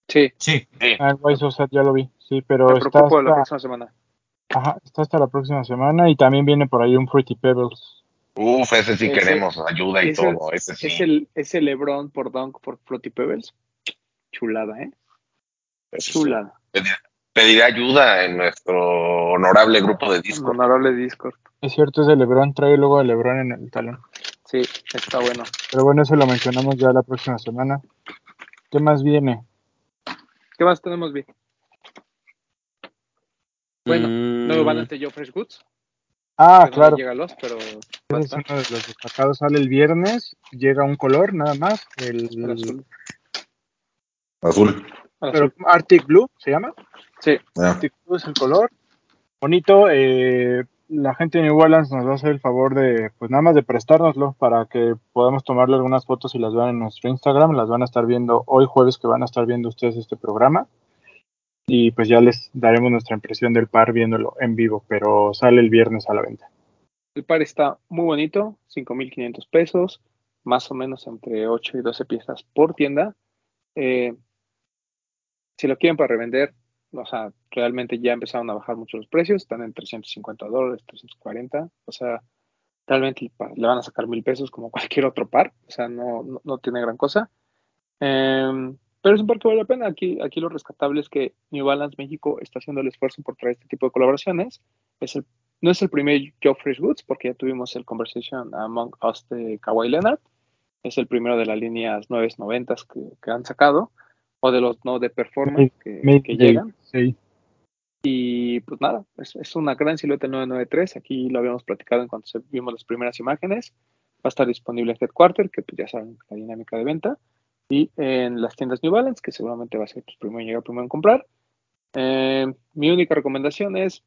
Sí, Sí. Sí. Ah, el Wise ya lo vi. Sí, pero me está de la hasta, próxima semana. ajá, está hasta la próxima semana. Y también viene por ahí un Fruity Pebbles. Uf, ese sí Ese- queremos, ayuda y ese- todo, ese sí. Es el, es el LeBron por Dunk por Floaty Pebbles. Chulada, ¿eh? Ese sí. Chulada. Pedir- Pediré ayuda en nuestro honorable grupo de Discord. honorable Discord. Es cierto, es de Lebron. Trae el logo de Lebron en el talón. Sí, está bueno. Pero bueno, eso lo mencionamos ya la próxima semana. ¿Qué más viene? ¿Qué más tenemos, Vi? Bueno, Mm, nuevo balance de Joe Fresh Goods. Ah, no claro. llega a los, pero a Ese es uno de los destacados. Sale el viernes, llega un color nada más. El, El azul. Pero. Arctic Blue se llama. Sí, Ya. Arctic Blue es el color. Bonito. eh, la gente de New Balance nos va a hacer el favor de, pues nada más de prestárnoslo para que podamos tomarle algunas fotos y las vean en nuestro Instagram. Las van a estar viendo hoy jueves que van a estar viendo ustedes este programa. Y pues ya les daremos nuestra impresión del par viéndolo en vivo, pero sale el viernes a la venta. El par está muy bonito, 5.500 pesos, más o menos entre 8 y 12 piezas por tienda. Eh, si lo quieren para revender, o sea, realmente ya empezaron a bajar mucho los precios, están en 350 dólares, 340, o sea, realmente le van a sacar mil pesos como [LAUGHS] cualquier otro par, o sea, no, no, no tiene gran cosa. Em, pero es un par que vale la pena. Aquí, aquí lo rescatable es que New Balance México está haciendo el esfuerzo por traer este tipo de colaboraciones. Es el, no es el primer Joe Fresh Goods, porque ya tuvimos el Conversation Among Us de Kawhi Leonard. Es el primero de las líneas 990 que, que han sacado, o de los no de performance que, llegan. sí. Y pues nada, es, es una gran silueta el 993. Aquí lo habíamos platicado en cuanto vimos las primeras imágenes. Va a estar disponible en Headquarter, que pues ya saben la dinámica de venta. Y en las tiendas New Balance, que seguramente va a ser pues, primero en llegar, primero en comprar. Eh, mi única recomendación es,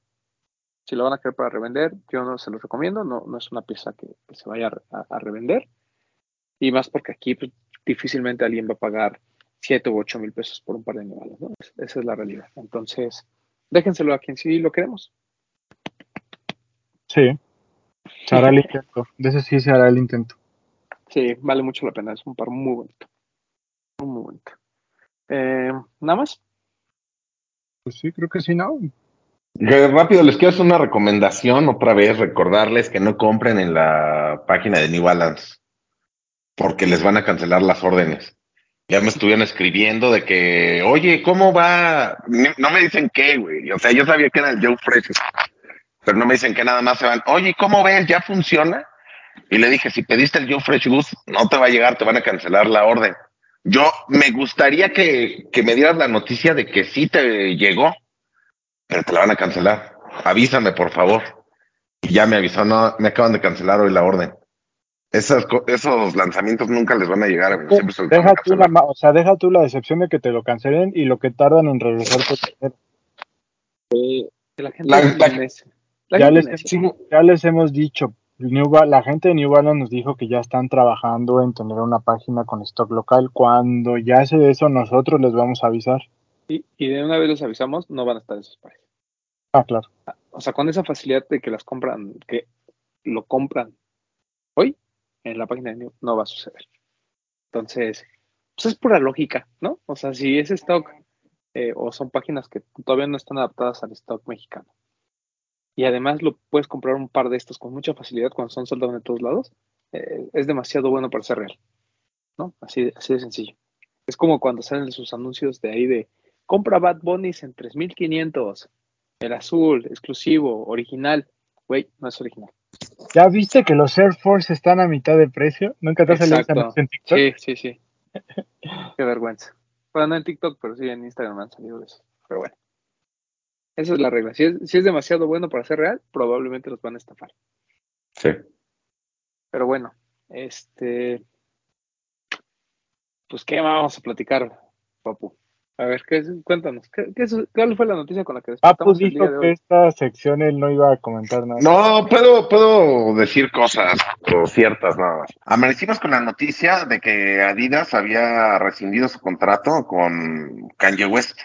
si lo van a querer para revender, yo no se los recomiendo. No, no es una pieza que, que se vaya a, re- a- a revender. Y más porque aquí pues, difícilmente alguien va a pagar 7 u 8 mil pesos por un par de Balance. ¿no? Es- Esa es la realidad. Entonces, déjenselo a quien sí lo queremos. Sí. Se hará el intento. De ese sí se hará el intento. Sí, vale mucho la pena. Es un par muy bonito. Muy, muy bonito. Eh, Nada más. Pues sí, creo que sí, ¿no? Rápido, les quiero hacer una recomendación otra vez, recordarles que no compren en la página de New Balance, porque les van a cancelar las órdenes. Ya me estuvieron escribiendo de que, oye, ¿cómo va? No me dicen qué, güey. O sea, yo sabía que era el Joe Fresh, pero no me dicen que nada más se van, oye, ¿cómo ves? ¿Ya funciona? Y le dije, si pediste el Joe Fresh Goose, no te va a llegar, te van a cancelar la orden. Yo me gustaría que me dieras la noticia de que sí te llegó, pero te la van a cancelar. Avísame, por favor. Y ya me avisó, no, me acaban de cancelar hoy la orden. Esas, co- esos lanzamientos nunca les van a llegar, amigo. Siempre se Deja tú, la, o sea, deja tú la decepción de que te lo cancelen y lo que tardan en regresar tu dinero. Que la gente La- es la- necia. La Ya les, ya les hemos dicho, New Ba- la gente de New Balance nos dijo que ya están trabajando en tener una página con stock local. Cuando ya se de eso, nosotros les vamos a avisar. Y, y de una vez les avisamos, no van a estar esos pares. Ah, claro. O sea, con esa facilidad de que las compran, que lo compran hoy, en la página de New, no va a suceder. Entonces, pues es pura lógica, ¿no? O sea, si es stock eh, o son páginas que todavía no están adaptadas al stock mexicano. Y además lo puedes comprar un par de estos con mucha facilidad cuando son soldados de todos lados. eh, es demasiado bueno para ser real, ¿no? Así, así de sencillo. Es como cuando salen sus anuncios de ahí de compra Bad Bunnies en 3500, el azul, exclusivo, original. Güey, no es original. ¿Ya viste que los Air Force están a mitad de precio? ¿Nunca te salido en TikTok? Sí, sí, sí. Qué vergüenza. Bueno, no en TikTok, pero sí en Instagram han salido de eso. Pero bueno. Esa es la regla. Si es, si es demasiado bueno para ser real, probablemente los van a estafar. sí. Pero bueno, este. Pues, ¿qué vamos a platicar, Papu? A ver, ¿qué cuéntanos. ¿qué, qué ¿Cuál fue la noticia con la que Papu despertamos el día de dijo que esta sección él no iba a comentar nada. No, puedo, puedo decir cosas o ciertas nada más. Amanecimos con la noticia de que Adidas había rescindido su contrato con Kanye West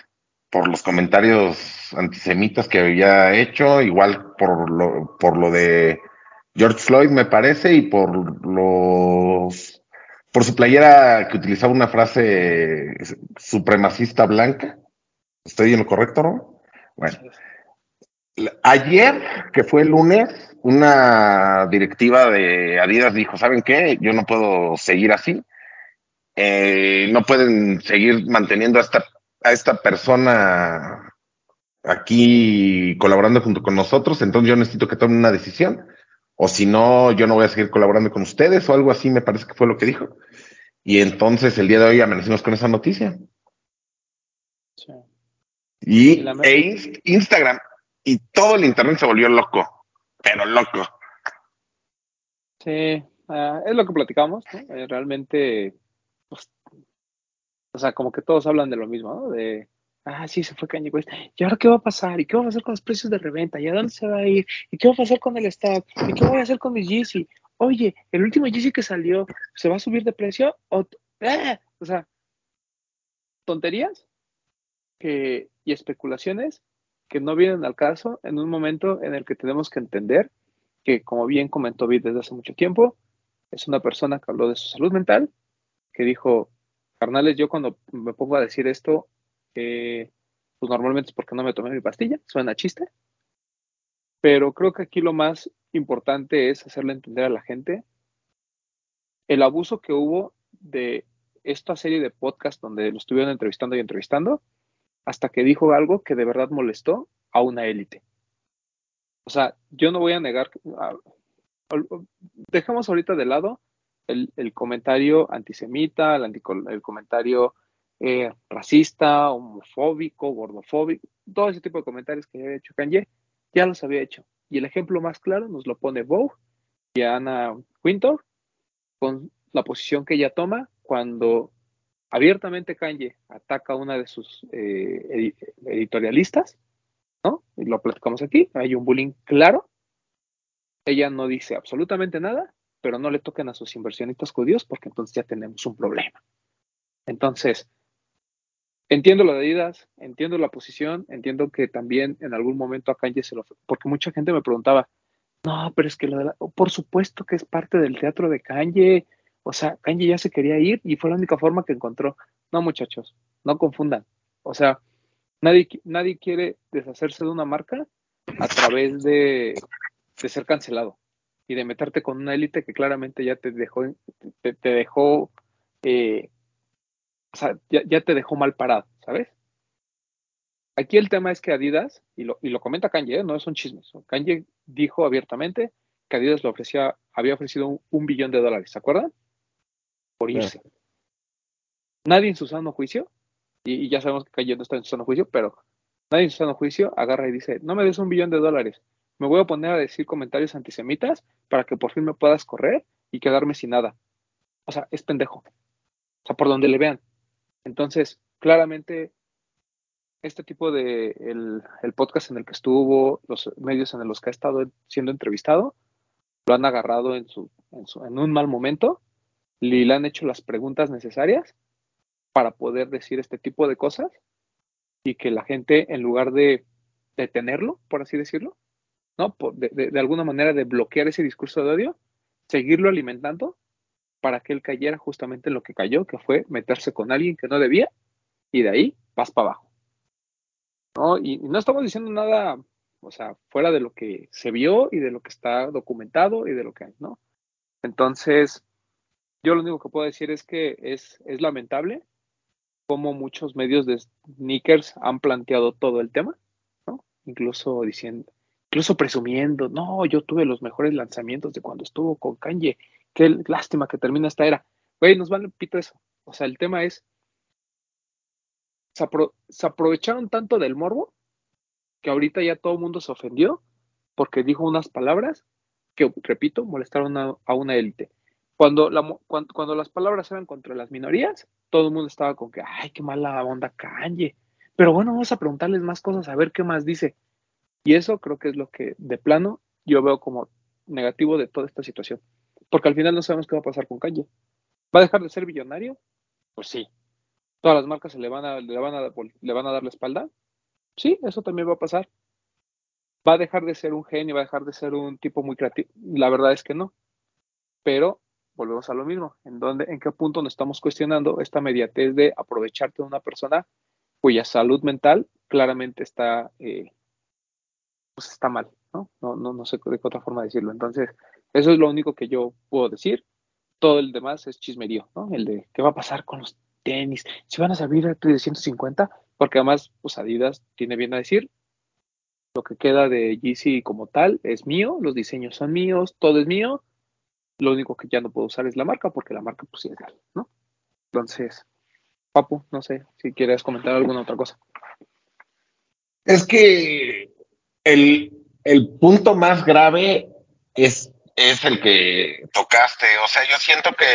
por los comentarios antisemitas que había hecho, igual por lo, por lo de George Floyd, me parece, y por los por su playera que utilizaba una frase supremacista blanca. ¿Estoy en lo correcto, no? Bueno. Ayer, que fue el lunes, una directiva de Adidas dijo, ¿saben qué? Yo no puedo seguir así. Eh, no pueden seguir manteniendo a esta, a esta persona aquí colaborando junto con nosotros, entonces yo necesito que tomen una decisión. O si no, yo no voy a seguir colaborando con ustedes o algo así, me parece que fue lo que dijo. Y entonces el día de hoy amanecimos con esa noticia. Sí. Y, Y la- e Inst- Instagram y todo el internet se volvió loco, pero loco. Sí, ah, es lo que platicamos, ¿no? Eh, realmente, pues, o sea, como que todos hablan de lo mismo, ¿no? De, ah, sí, se fue Kanye West. ¿Y ahora qué va a pasar? ¿Y qué va a pasar con los precios de reventa? ¿Y a dónde se va a ir? ¿Y qué va a pasar con el stock? ¿Y qué voy a hacer con mi Yeezy? Oye, el último Yeezy que salió, ¿se va a subir de precio? O, ¡Ah! o sea, tonterías que, y especulaciones que no vienen al caso en un momento en el que tenemos que entender que, como bien comentó Vid desde hace mucho tiempo, es una persona que habló de su salud mental, que dijo, carnales, yo cuando me pongo a decir esto, pues normalmente es porque no me tomé mi pastilla, suena chiste, pero creo que aquí lo más importante es hacerle entender a la gente el abuso que hubo de esta serie de podcast donde lo estuvieron entrevistando y entrevistando, hasta que dijo algo que de verdad molestó a una élite. O sea, yo no voy a negar, dejemos ahorita de lado el, comentario antisemita, el, el comentario eh, racista, homofóbico, gordofóbico, todo ese tipo de comentarios que había hecho Kanye, ya los había hecho. Y el ejemplo más claro nos lo pone Vogue y Anna Wintour con la posición que ella toma cuando abiertamente Kanye ataca a una de sus eh, edi- editorialistas, ¿no? Y lo platicamos aquí, hay un bullying claro. Ella no dice absolutamente nada, pero no le toquen a sus inversionistas judíos porque entonces ya tenemos un problema. Entonces, entiendo lo de Adidas, entiendo la posición, entiendo que también en algún momento a Kanye se lo... Porque mucha gente me preguntaba, no, pero es que lo de la- por supuesto que es parte del teatro de Kanye. O sea, Kanye ya se quería ir y fue la única forma que encontró. No, muchachos, no confundan. O sea, nadie, nadie quiere deshacerse de una marca a través de, de ser cancelado y de meterte con una élite que claramente ya te dejó, te, te dejó, eh, o sea, ya, ya te dejó mal parado, ¿sabes? Aquí el tema es que Adidas, y lo, y lo comenta Kanye, ¿eh? no son chismes. Kanye dijo abiertamente que Adidas le ofrecía, había ofrecido un, un billón de dólares, ¿se acuerdan? Por irse. Nadie en su sano juicio, y, y ya sabemos que Kanye no está en su sano juicio, pero nadie en su sano juicio agarra y dice, no me des un billón de dólares, me voy a poner a decir comentarios antisemitas para que por fin me puedas correr y quedarme sin nada. O sea, es pendejo. O sea, por donde le vean. Entonces, claramente, este tipo de el, el podcast en el que estuvo, los medios en los que ha estado siendo entrevistado, lo han agarrado en, su, en, su, en un mal momento y le han hecho las preguntas necesarias para poder decir este tipo de cosas y que la gente, en lugar de detenerlo, por así decirlo, ¿no? De alguna manera de bloquear ese discurso de odio, seguirlo alimentando para que él cayera justamente en lo que cayó, que fue meterse con alguien que no debía y de ahí vas para abajo. ¿no? Y, y no estamos diciendo nada, o sea, fuera de lo que se vio y de lo que está documentado y de lo que hay, ¿no? Entonces, yo lo único que puedo decir es que es, es lamentable cómo muchos medios de sneakers han planteado todo el tema, ¿no? Incluso diciendo, incluso presumiendo, no, yo tuve los mejores lanzamientos de cuando estuvo con Kanye, qué lástima que termina esta era. Güey, nos vale pito eso. O sea, el tema es, se, apro- se aprovecharon tanto del morbo que ahorita ya todo el mundo se ofendió porque dijo unas palabras que, repito, molestaron a, una élite. Cuando, cuando, las palabras eran contra las minorías, todo el mundo estaba con que, ay, qué mala onda Kanye. Pero bueno, vamos a preguntarles más cosas, a ver qué más dice. Y eso creo que es lo que, de plano, yo veo como negativo de toda esta situación. Porque al final no sabemos qué va a pasar con Kanye. ¿Va a dejar de ser billonario? Pues sí. ¿Todas las marcas se le van a, le van a, le van a dar la espalda? Sí, eso también va a pasar. ¿Va a dejar de ser un genio? ¿Va a dejar de ser un tipo muy creativo? La verdad es que no. Pero volvemos a lo mismo. ¿En, dónde, en qué punto nos estamos cuestionando esta mediatez de aprovecharte de una persona cuya salud mental claramente está, eh, pues está mal? ¿no? No, no, no sé de qué otra forma decirlo. Entonces, eso es lo único que yo puedo decir. Todo el demás es chismerío, ¿no? El de qué va a pasar con los tenis, si van a salir de 150, porque además, pues Adidas tiene bien a decir, lo que queda de Yeezy como tal es mío, los diseños son míos, todo es mío, lo único que ya no puedo usar es la marca, porque la marca pues es real, ¿no? Entonces, Papu, no sé si quieres comentar alguna otra cosa. Es que el, el punto más grave es, es el que tocaste. O sea, yo siento que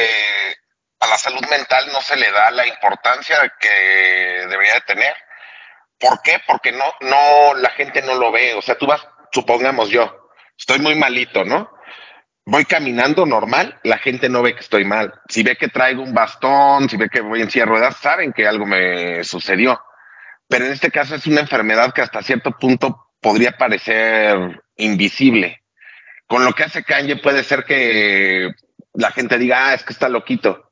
a la salud mental no se le da la importancia que debería de tener. ¿Por qué? Porque no, no, la gente no lo ve. O sea, tú vas, supongamos yo, estoy muy malito, ¿no? Voy caminando normal, la gente no ve que estoy mal. Si ve que traigo un bastón, si ve que voy en silla de ruedas, saben que algo me sucedió. Pero en este caso es una enfermedad que hasta cierto punto podría parecer invisible. Con lo que hace Kanye puede ser que la gente diga, ah, es que está loquito.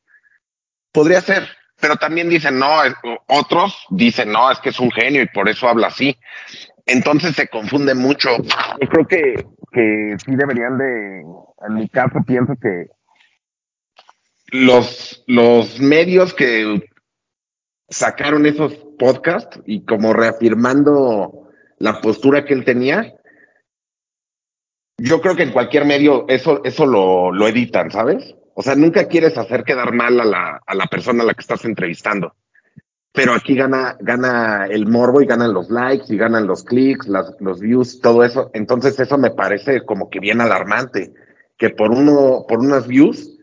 Podría ser, pero también dicen, no, es- otros dicen, no, es que es un genio y por eso habla así. Entonces se confunde mucho. Yo creo que, que sí deberían de, en mi caso pienso que los, los medios que sacaron esos podcasts y como reafirmando la postura que él tenía, yo creo que en cualquier medio eso, eso lo, lo editan, ¿sabes? O sea, nunca quieres hacer quedar mal a la, a la persona a la que estás entrevistando. Pero aquí gana, gana el morbo y ganan los likes y ganan los clics, las, los views, todo eso. Entonces eso me parece como que bien alarmante, que por uno, por unas views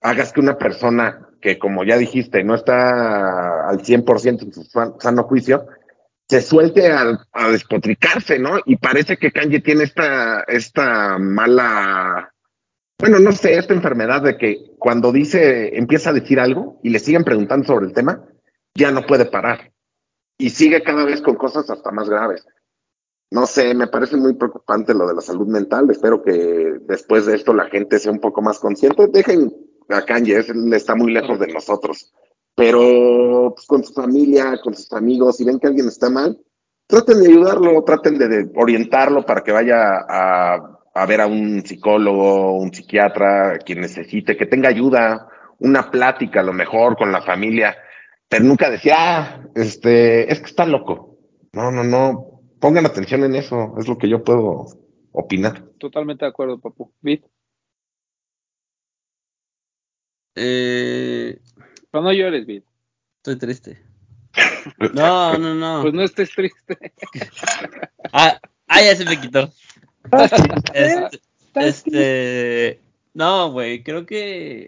hagas que una persona que, como ya dijiste, no está al 100% en su san- sano juicio, se suelte a, despotricarse, ¿no? Y parece que Kanye tiene esta, esta mala, bueno, no sé, esta enfermedad de que cuando dice, empieza a decir algo y le siguen preguntando sobre el tema, ya no puede parar. Y sigue cada vez con cosas hasta más graves. No sé, me parece muy preocupante lo de la salud mental. Espero que después de esto la gente sea un poco más consciente. Dejen a Kanye, él está muy lejos de nosotros. Pero pues, con su familia, con sus amigos, si ven que alguien está mal, traten de ayudarlo, traten de, de orientarlo para que vaya a, a ver a un psicólogo, un psiquiatra, quien necesite, que tenga ayuda, una plática a lo mejor con la familia, pero nunca decía, ah, este, es que está loco. No, no, no, pongan atención en eso, es lo que yo puedo opinar. Totalmente de acuerdo, papu. Bit. Eh, Pero no llores, Bit. estoy triste. [LAUGHS] No, no, no. Pues no estés triste. [LAUGHS] Ah, ah, ya se me quitó. Este, este, no, güey, creo que,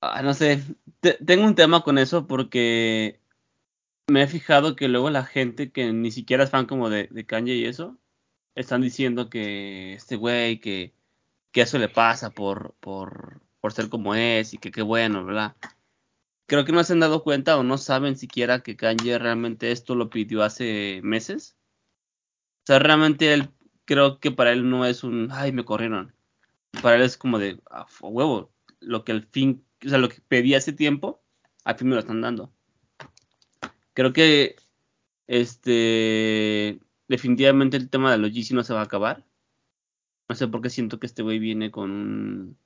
ah, no sé, Te- tengo un tema con eso porque me he fijado que luego la gente que ni siquiera es fan como de, de Kanye y eso, están diciendo que este güey, que, que eso le pasa por, por, por ser como es y que qué bueno, ¿verdad? Creo que no se han dado cuenta o no saben siquiera que Kanye realmente esto lo pidió hace meses. O sea, realmente él, creo que para él no es un, ay, me corrieron. Para él es como de, a huevo, lo que al fin, o sea, lo que pedí hace tiempo, al fin me lo están dando. Creo que, este, definitivamente el tema de los GC no se va a acabar. No sé por qué siento que este güey viene con un,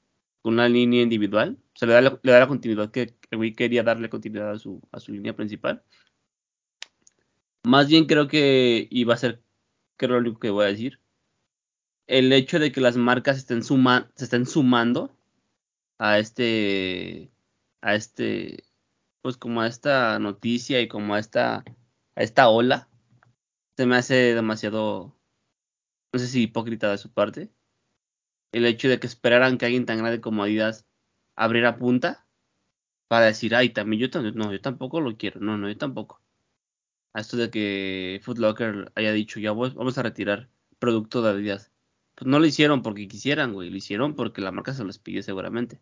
con una línea individual. O sea, le da la, continuidad que quería darle continuidad a su, a su línea principal. Más bien creo que, y va a ser, creo lo único que voy a decir, el hecho de que las marcas estén se estén sumando a este, a este, pues como a esta noticia y como a esta, a esta ola, se me hace demasiado, no sé si hipócrita de su parte. El hecho de que esperaran que alguien tan grande como Adidas abriera punta para decir, ay, también yo también, no, yo tampoco lo quiero, no, no, yo tampoco. A esto de que Foot Locker haya dicho, ya vamos a retirar producto de Adidas. Pues no lo hicieron porque quisieran, güey, lo hicieron porque la marca se los pidió seguramente.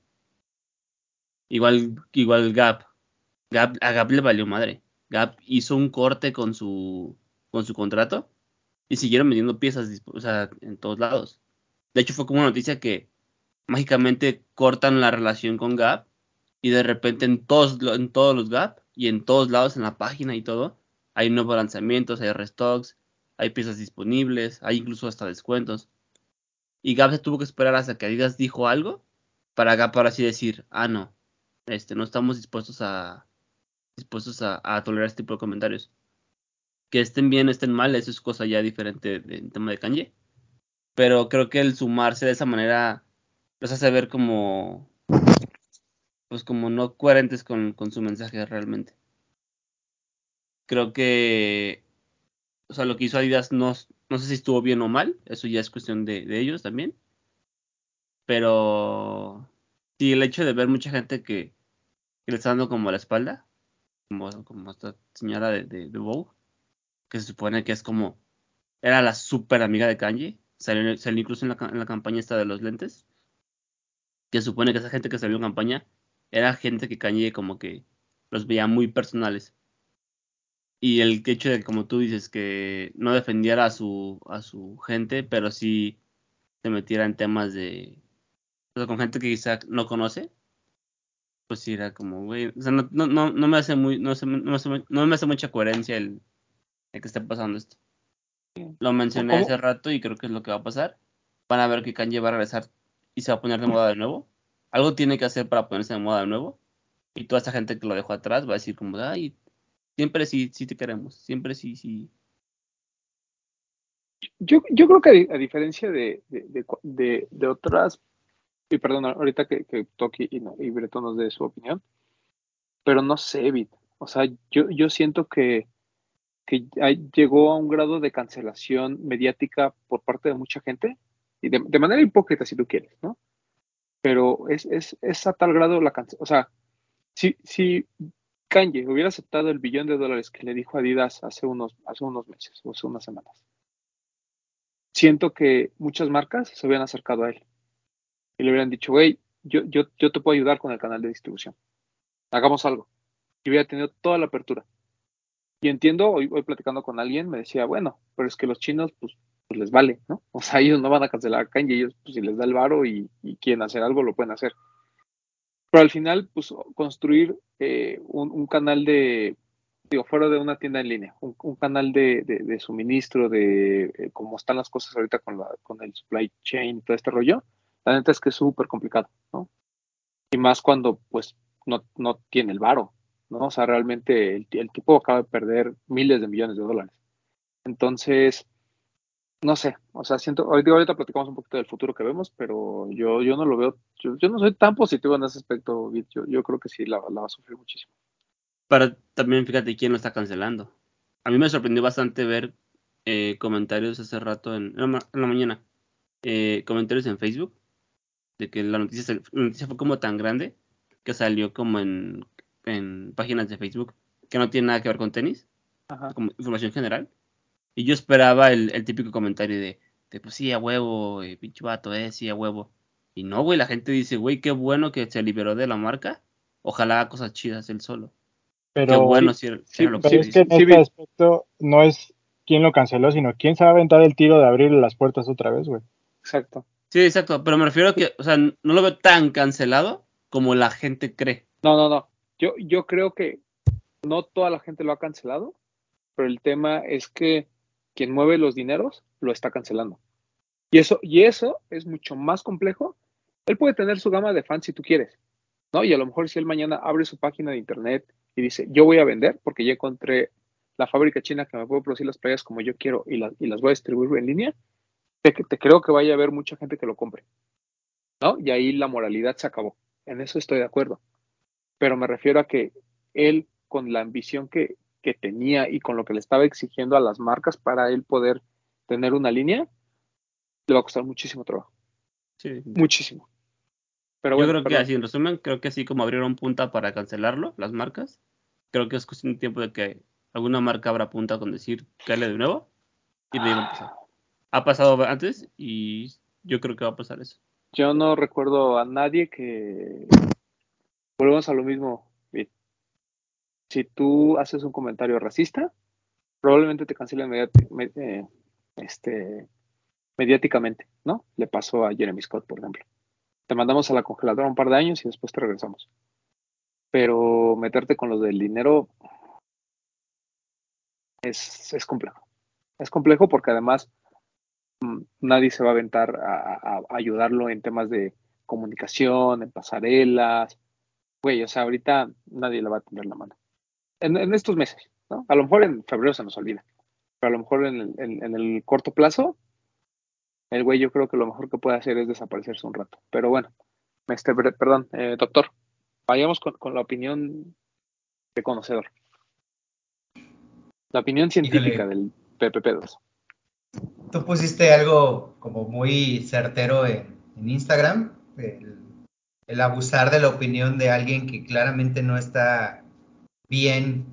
Igual, igual Gap. Gap, a Gap le valió madre. Gap hizo un corte con su, con su contrato y siguieron vendiendo piezas o sea, en todos lados. De hecho, fue como una noticia que mágicamente cortan la relación con Gap y de repente en todos, en todos los Gap y en todos lados en la página y todo, hay nuevos lanzamientos, hay restocks, hay piezas disponibles, hay incluso hasta descuentos. Y Gap se tuvo que esperar hasta que Adidas dijo algo para Gap ahora sí decir, ah, no, este, no estamos dispuestos a dispuestos a, a tolerar este tipo de comentarios. Que estén bien, estén mal, eso es cosa ya diferente del tema de Kanye. Pero creo que el sumarse de esa manera los hace ver como pues como no coherentes con, con su mensaje realmente. Creo que o sea, lo que hizo Adidas no, no sé si estuvo bien o mal, eso ya es cuestión de, de ellos también. Pero sí, el hecho de ver mucha gente que, que le está dando como la espalda, como, como esta señora de, de, de Vogue, que se supone que es como, era la super amiga de Kanye, salió, salió incluso en la, en la campaña esta de los lentes, que supone que esa gente que salió en campaña era gente que Kanye como que los veía muy personales. Y el hecho de, como tú dices, que no defendiera a su, a su gente, pero sí se metiera en temas de, con gente que quizá no conoce, pues sí era como, güey, o sea, no, no, no, no me hace muy, no, se no, me no me hace mucha coherencia el, el que esté pasando esto. Lo mencioné ¿Cómo? hace rato y creo que es lo que va a pasar. Van a ver que Kanye va a regresar y se va a poner de moda de nuevo. Algo tiene que hacer para ponerse de moda de nuevo. Y toda esta gente que lo dejó atrás va a decir como, ay, siempre sí, sí te queremos, siempre sí, sí. Yo, yo creo que a, di- a diferencia de, de, de, de- otras, y perdón, ahorita que, que Toki y, y nos dé su opinión, pero no sé, Vid. O sea, yo, yo siento que, que llegó a un grado de cancelación mediática por parte de mucha gente, y de, manera hipócrita si tú quieres, ¿no? Pero es, es, a tal grado la cancelación. O sea, si, si Kanye hubiera aceptado el billón de dólares que le dijo Adidas hace unos, hace unos meses o hace unas semanas, siento que muchas marcas se hubieran acercado a él y le hubieran dicho, güey, yo, yo, yo te puedo ayudar con el canal de distribución. Hagamos algo. Y hubiera tenido toda la apertura. Y entiendo, hoy, hoy platicando con alguien, me decía, bueno, pero es que los chinos, pues, pues les vale, ¿no? O sea, ellos no van a cancelar a Kanye, ellos, pues, si les da el varo y, y quieren hacer algo, lo pueden hacer. Pero al final, pues, construir eh, un, canal de, digo, fuera de una tienda en línea, un, canal de, de, de suministro, de eh, cómo están las cosas ahorita con, la, con el supply chain, todo este rollo, la neta es que es súper complicado, ¿no? Y más cuando, pues, no, no tiene el varo, ¿no? O sea, realmente el, el tipo acaba de perder miles de millones de dólares. Entonces, no sé, o sea, siento, ahorita, ahorita platicamos un poquito del futuro que vemos, pero yo, yo no lo veo, yo, no soy tan positivo en ese aspecto, yo, yo creo que sí la, la va a sufrir muchísimo. Pero también fíjate quién lo está cancelando. A mí me sorprendió bastante ver eh, comentarios hace rato en, en, la, mañana, eh, comentarios en Facebook, de que la noticia, la noticia fue como tan grande que salió como en, en páginas de Facebook que no tiene nada que ver con tenis, Ajá. como información general. Y yo esperaba el, el típico comentario de, de, pues sí, a huevo, eh, pinche vato, eh, sí, a huevo. Y no, güey, la gente dice, güey, qué bueno que se liberó de la marca. Ojalá haga cosas chidas él solo. Pero, qué bueno si, era, sí, era lo que pero es que en Sí, este aspecto no es quién lo canceló, sino quién se va a aventar el tiro de abrirle las puertas otra vez, güey. Exacto. Sí, exacto, pero me refiero a que, o sea, no lo veo tan cancelado como la gente cree. No, no, no. Yo, yo creo que no toda la gente lo ha cancelado, pero el tema es que quien mueve los dineros lo está cancelando. Y eso, y eso es mucho más complejo. Él puede tener su gama de fans si tú quieres, ¿no? Y a lo mejor si él mañana abre su página de internet y dice, yo voy a vender porque ya encontré la fábrica china que me puede producir las playas como yo quiero y, las y las voy a distribuir en línea, te, te creo que vaya a haber mucha gente que lo compre, ¿no? Y ahí la moralidad se acabó. En eso estoy de acuerdo. Pero me refiero a que él, con la ambición que, que tenía y con lo que le estaba exigiendo a las marcas para él poder tener una línea, le va a costar muchísimo trabajo. Sí. Muchísimo. Pero Yo bueno, creo que así, en resumen, creo que así como abrieron punta para cancelarlo, las marcas, creo que es cuestión de tiempo de que alguna marca abra punta con decir caerle de nuevo y ahí va a. Ha pasado antes y yo creo que va a pasar eso. yo no recuerdo a nadie que. Volvemos a lo mismo. Si tú haces un comentario racista, probablemente te cancelen mediati- me- eh, este, mediáticamente, ¿no? Le pasó a Jeremy Scott, por ejemplo. Te mandamos a la congeladora un par de años y después te regresamos. Pero meterte con los del dinero es, es complejo. Es complejo porque además mm, nadie se va a aventar a, a- a ayudarlo en temas de comunicación, en pasarelas. Güey, o sea, ahorita nadie le va a tender la mano. En, en estos meses, ¿no? A lo mejor en febrero se nos olvida, pero a lo mejor en el, en- en el corto plazo, el güey yo creo que lo mejor que puede hacer es desaparecerse un rato. Pero bueno, este, per- perdón, eh, doctor, vayamos con, con la opinión de conocedor. La opinión científica del Pepe Pedos. Tú pusiste algo como muy certero en, en Instagram, el, el abusar de la opinión de alguien que claramente no está bien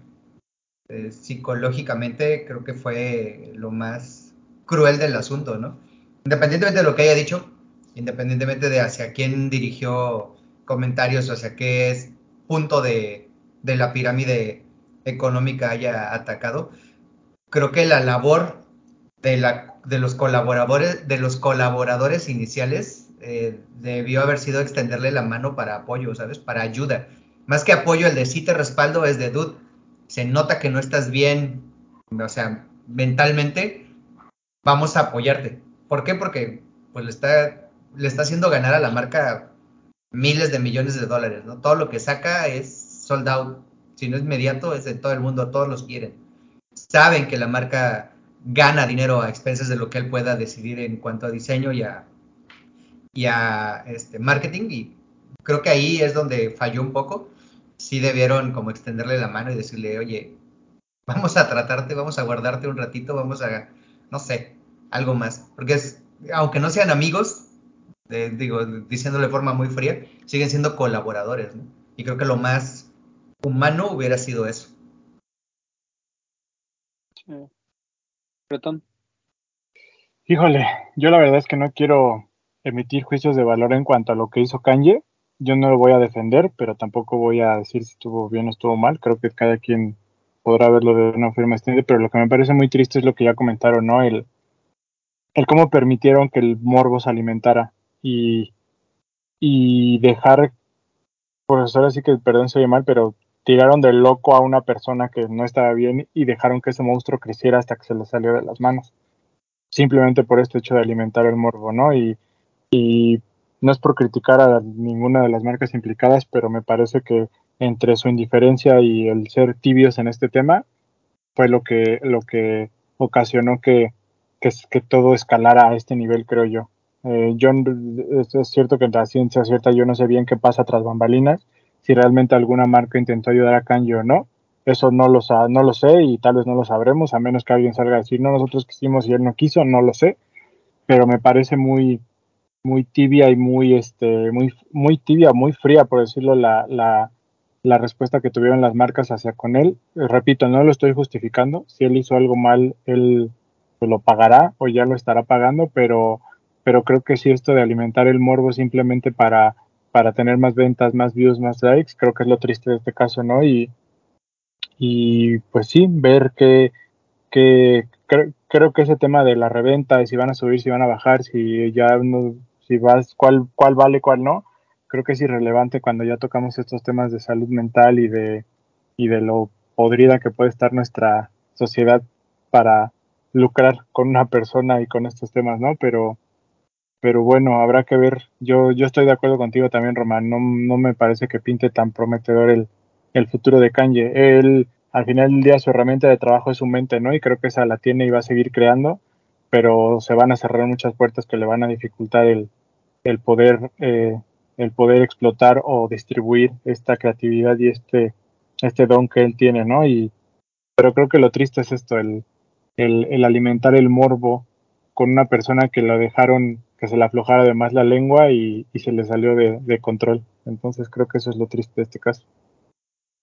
eh, psicológicamente, creo que fue lo más cruel del asunto, ¿no? Independientemente de lo que haya dicho, independientemente de hacia quién dirigió comentarios o hacia qué es punto de, de la pirámide económica haya atacado, creo que la labor de, la, de los colaboradores, de los colaboradores iniciales eh, debió haber sido extenderle la mano para apoyo, ¿sabes? Para ayuda. Más que apoyo, el de sí te respaldo es de dude. Se nota que no estás bien, o sea, mentalmente, vamos a apoyarte. ¿Por qué? Porque pues le está, le está haciendo ganar a la marca miles de millones de dólares, ¿no? Todo lo que saca es sold out. Si no es inmediato, es de todo el mundo, todos los quieren. Saben que la marca gana dinero a expensas de lo que él pueda decidir en cuanto a diseño y a, y a este, marketing. Y creo que ahí es donde falló un poco. Sí debieron como extenderle la mano y decirle, oye, vamos a tratarte, vamos a guardarte un ratito, vamos a, no sé, algo más. Porque es, aunque no sean amigos, digo, diciéndolo de forma muy fría, siguen siendo colaboradores, ¿no? Y creo que lo más humano hubiera sido eso. Sí. Híjole, yo la verdad es que no quiero emitir juicios de valor en cuanto a lo que hizo Kanye. Yo no lo voy a defender, pero tampoco voy a decir si estuvo bien o estuvo mal. Creo que cada quien podrá verlo de una forma distinta, pero lo que me parece muy triste es lo que ya comentaron, ¿no? El, el cómo permitieron que el morbo se alimentara y, y dejar, pues ahora sí que, perdón, se oye mal, pero tiraron de loco a una persona que no estaba bien y dejaron que ese monstruo creciera hasta que se le salió de las manos. Simplemente por este hecho de alimentar el morbo, ¿no? Y, y no es por criticar a ninguna de las marcas implicadas, pero me parece que entre su indiferencia y el ser tibios en este tema fue lo que, lo que ocasionó que, que, todo escalara a este nivel, creo yo. Eh, yo es, cierto que en la ciencia cierta yo no sé bien qué pasa tras bambalinas, si realmente alguna marca intentó ayudar a Kanye o no. Eso no lo, no lo sé y tal vez no lo sabremos, a menos que alguien salga a decir, no, nosotros quisimos y él no quiso, no lo sé. Pero me parece muy, muy tibia y muy, este, muy, muy tibia, muy fría, por decirlo, la, la, la respuesta que tuvieron las marcas hacia con él. Repito, no lo estoy justificando. Si él hizo algo mal, él pues, lo pagará o ya lo estará pagando, pero, pero creo que sí esto de alimentar el morbo simplemente para, para tener más ventas, más views, más likes, creo que es lo triste de este caso, ¿no? Y, y pues sí, ver que, que creo, creo que ese tema de la reventa, de si van a subir, si van a bajar, si ya no, si vas, cuál, cuál vale, cuál no, creo que es irrelevante cuando ya tocamos estos temas de salud mental y de, y de lo podrida que puede estar nuestra sociedad para lucrar con una persona y con estos temas, ¿no? Pero, pero bueno, habrá que ver. Yo, yo estoy de acuerdo contigo también, Román. No, no me parece que pinte tan prometedor el, el futuro de Kanye. Él, al final del día, su herramienta de trabajo es su mente, ¿no? Y creo que esa la tiene y va a seguir creando, pero se van a cerrar muchas puertas que le van a dificultar el, el poder eh, el poder explotar o distribuir esta creatividad y este este don que él tiene, ¿no? Y pero creo que lo triste es esto, el, el, el alimentar el morbo con una persona que lo dejaron que se le aflojara además la lengua y, y se le salió de, de, control. Entonces creo que eso es lo triste de este caso.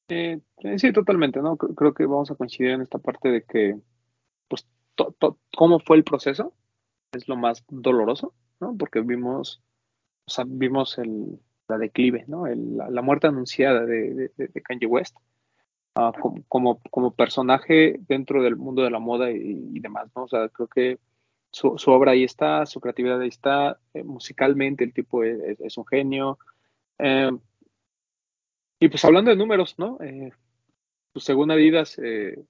Eh, sí, totalmente, ¿no? Creo que vamos a coincidir en esta parte de que, pues, cómo fue el proceso es lo más doloroso, ¿no? Porque vimos o sea, vimos el, la declive, ¿no? El, la, muerte anunciada de, Kanye West uh, como, como, personaje dentro del mundo de la moda y, demás, ¿no? O sea, creo que su, obra ahí está, su creatividad ahí está, eh, musicalmente el tipo es un genio. Eh, y pues hablando de números, ¿no? Eh, pues según Adidas, eh,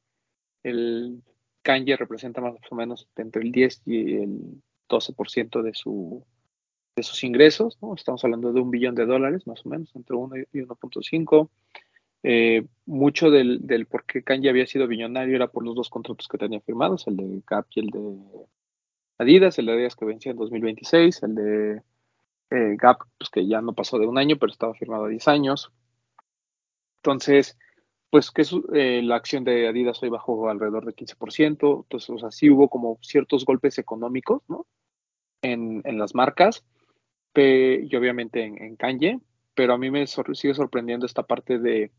el Kanye representa más o menos entre el 10 y el 12% de su de sus ingresos, ¿no? Estamos hablando de un billón de dólares, más o menos, entre 1 y 1.5. Eh, mucho del, del, por qué Kanye había sido billonario era por los dos contratos que tenía firmados, el de Gap y el de Adidas, el de Adidas que vencía en 2026, el de eh, Gap, pues que ya no pasó de un año, pero estaba firmado a 10 años. Entonces, pues que eh, la acción de Adidas hoy bajó alrededor de 15%, entonces, o sea, sí hubo como ciertos golpes económicos, ¿no? En, en las marcas, y obviamente en, en Kanye, pero a mí me sor- sigue sorprendiendo esta parte de,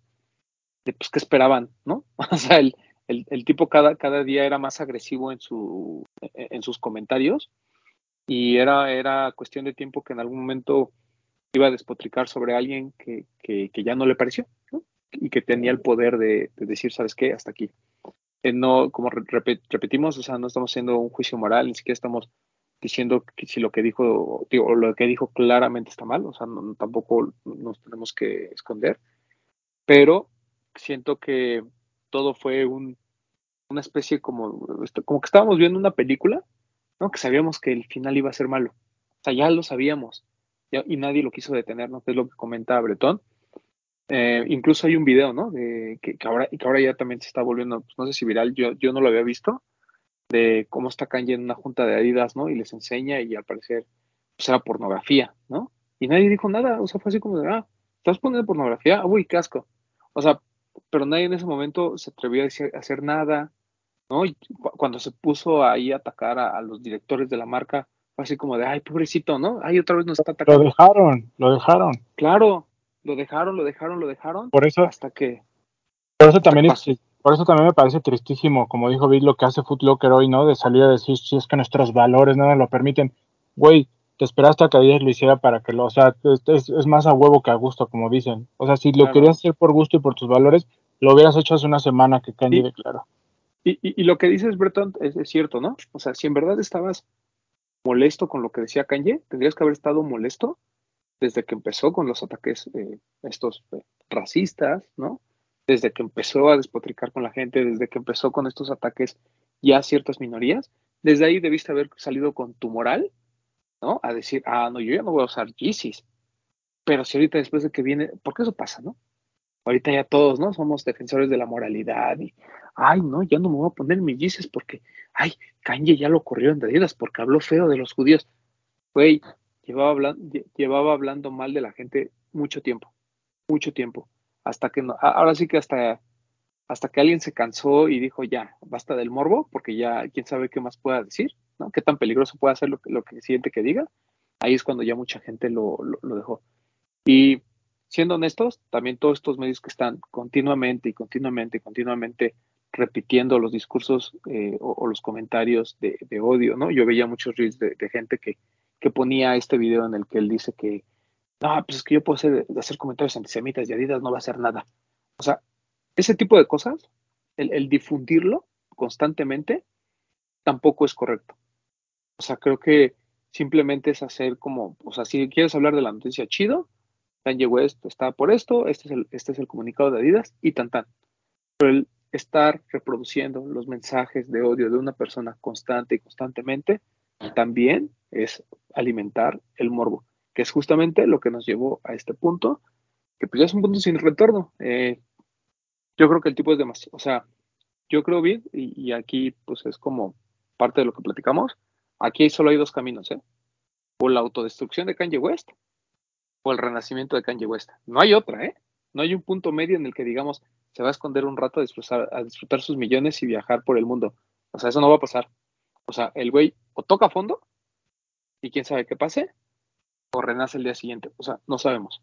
de pues, qué esperaban, ¿no? [LAUGHS] O sea, el, el, el tipo cada, cada día era más agresivo en, su, en sus comentarios y era, era cuestión de tiempo que en algún momento iba a despotricar sobre alguien que, que, que ya no le pareció, ¿no? Y que tenía el poder de, de decir, ¿sabes qué? Hasta aquí. Eh, no, como re- repet- repetimos, o sea, no estamos haciendo un juicio moral, ni siquiera estamos diciendo que si lo que dijo, digo, lo que dijo claramente está mal, o sea, no- tampoco nos tenemos que esconder, pero siento que todo fue un, una especie como, esto- como que estábamos viendo una película, ¿no? Que sabíamos que el final iba a ser malo. O sea, ya lo sabíamos. y nadie lo quiso detener, ¿no? Que es lo que comenta Bretón. Eh, incluso hay un video, ¿no? De, que, que ahora, que ahora ya también se está volviendo, pues, no sé si viral, yo, yo no lo había visto, de cómo está Kanye en una junta de Adidas, ¿no? Y les enseña y al parecer pues era pornografía, ¿no? Y nadie dijo nada, o sea, fue así como de, ah, ¿estás poniendo pornografía? Ah, uy, casco. O sea, pero nadie en ese momento se atrevió a decir- a hacer nada, ¿no? Y cu- cuando se puso ahí a atacar a, a los directores de la marca, fue así como de, ay, pobrecito, ¿no? Ay, otra vez nos está Lo atacando. dejaron, lo dejaron. Claro, lo dejaron, lo dejaron, lo dejaron, Por eso, hasta que, por eso también es. Por eso también me parece tristísimo, como dijo Bill, lo que hace Foot Locker hoy, ¿no? De salir a decir si es que nuestros valores no nos lo permiten. Güey, te esperaste a que Adidas lo hiciera para que lo, o sea, es, más a huevo que a gusto, como dicen. O sea, si lo Claro. querías hacer por gusto y por tus valores, lo hubieras hecho hace una semana que Kanye declaró. Y, y, y lo que dices, Breton, es, es cierto, ¿no? O sea, si en verdad estabas molesto con lo que decía Kanye, tendrías que haber estado molesto desde que empezó con los ataques eh, estos eh, racistas, ¿no? Desde que empezó a despotricar con la gente, desde que empezó con estos ataques ya a ciertas minorías, desde ahí debiste haber salido con tu moral, ¿no? A decir, ah, no, yo ya no voy a usar Yeezys. Pero si ahorita después de que viene, porque eso pasa, ¿no? Ahorita ya todos, ¿no? Somos defensores de la moralidad y, ay, no, ya no me voy a poner mis Yeezys porque, ay, Kanye ya lo corrieron de Adidas porque habló feo de los judíos. Güey, llevaba llevaba hablando mal de la gente mucho tiempo, mucho tiempo. Hasta que no, ahora sí que hasta, hasta que alguien se cansó y dijo, ya, basta del morbo, porque ya quién sabe qué más pueda decir, ¿no? Qué tan peligroso puede hacer lo, lo que siente que diga. Ahí es cuando ya mucha gente lo, lo, dejó. Y siendo honestos, también todos estos medios que están continuamente y continuamente y continuamente repitiendo los discursos eh, o, o los comentarios de, de odio, ¿no? Yo veía muchos reels de, de gente que, que ponía este video en el que él dice que, no, pues es que yo puedo hacer, comentarios antisemitas y Adidas no va a hacer nada. O sea, ese tipo de cosas, el, difundirlo constantemente, tampoco es correcto. O sea, creo que simplemente es hacer como, o sea, si quieres hablar de la noticia chido, Kanye West está por esto, este es el, este es el comunicado de Adidas y tan tan. Pero el estar reproduciendo los mensajes de odio de una persona constante y constantemente también es alimentar el morbo, que es justamente lo que nos llevó a este punto, que pues ya es un punto sin retorno. Eh, yo creo que el tipo es demasiado, o sea, yo creo bien, y, aquí pues es como parte de lo que platicamos, aquí solo hay dos caminos, ¿eh? O la autodestrucción de Kanye West o el renacimiento de Kanye West. No hay otra, ¿eh? No hay un punto medio en el que digamos se va a esconder un rato a disfrutar, a disfrutar sus millones y viajar por el mundo. O sea, eso no va a pasar. O sea, el güey o toca a fondo y quién sabe qué pase, o renace el día siguiente. O sea, no sabemos.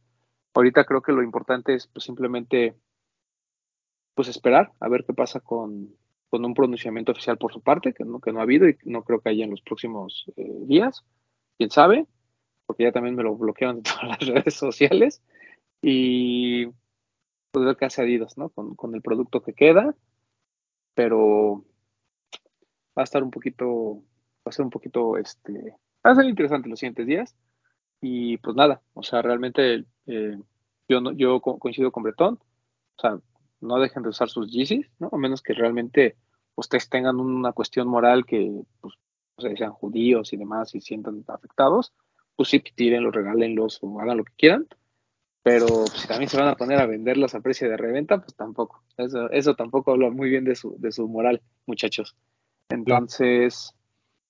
Ahorita creo que lo importante es pues, simplemente pues esperar a ver qué pasa con, con un pronunciamiento oficial por su parte, que no, que no ha habido y no creo que haya en los próximos eh, días. Quién sabe, porque ya también me lo bloquearon [LAUGHS] de todas las redes sociales. Y pues ver qué hace Adidas, ¿no? Con, con el producto que queda, pero va a estar un poquito, va a ser un poquito, este, va a ser interesante los siguientes días. Y pues nada, o sea, realmente eh, yo, no, yo co- coincido con Bretón, o sea, no dejen de usar sus Yeezys, ¿no? A menos que realmente ustedes tengan una cuestión moral que, pues, o sea, sean judíos y demás y sientan afectados, pues sí, tírenlos, regálenlos o hagan lo que quieran. Pero si también se van a poner a venderlos a precio de reventa, pues tampoco. Eso, eso tampoco habla muy bien de su, de su moral, muchachos. Entonces,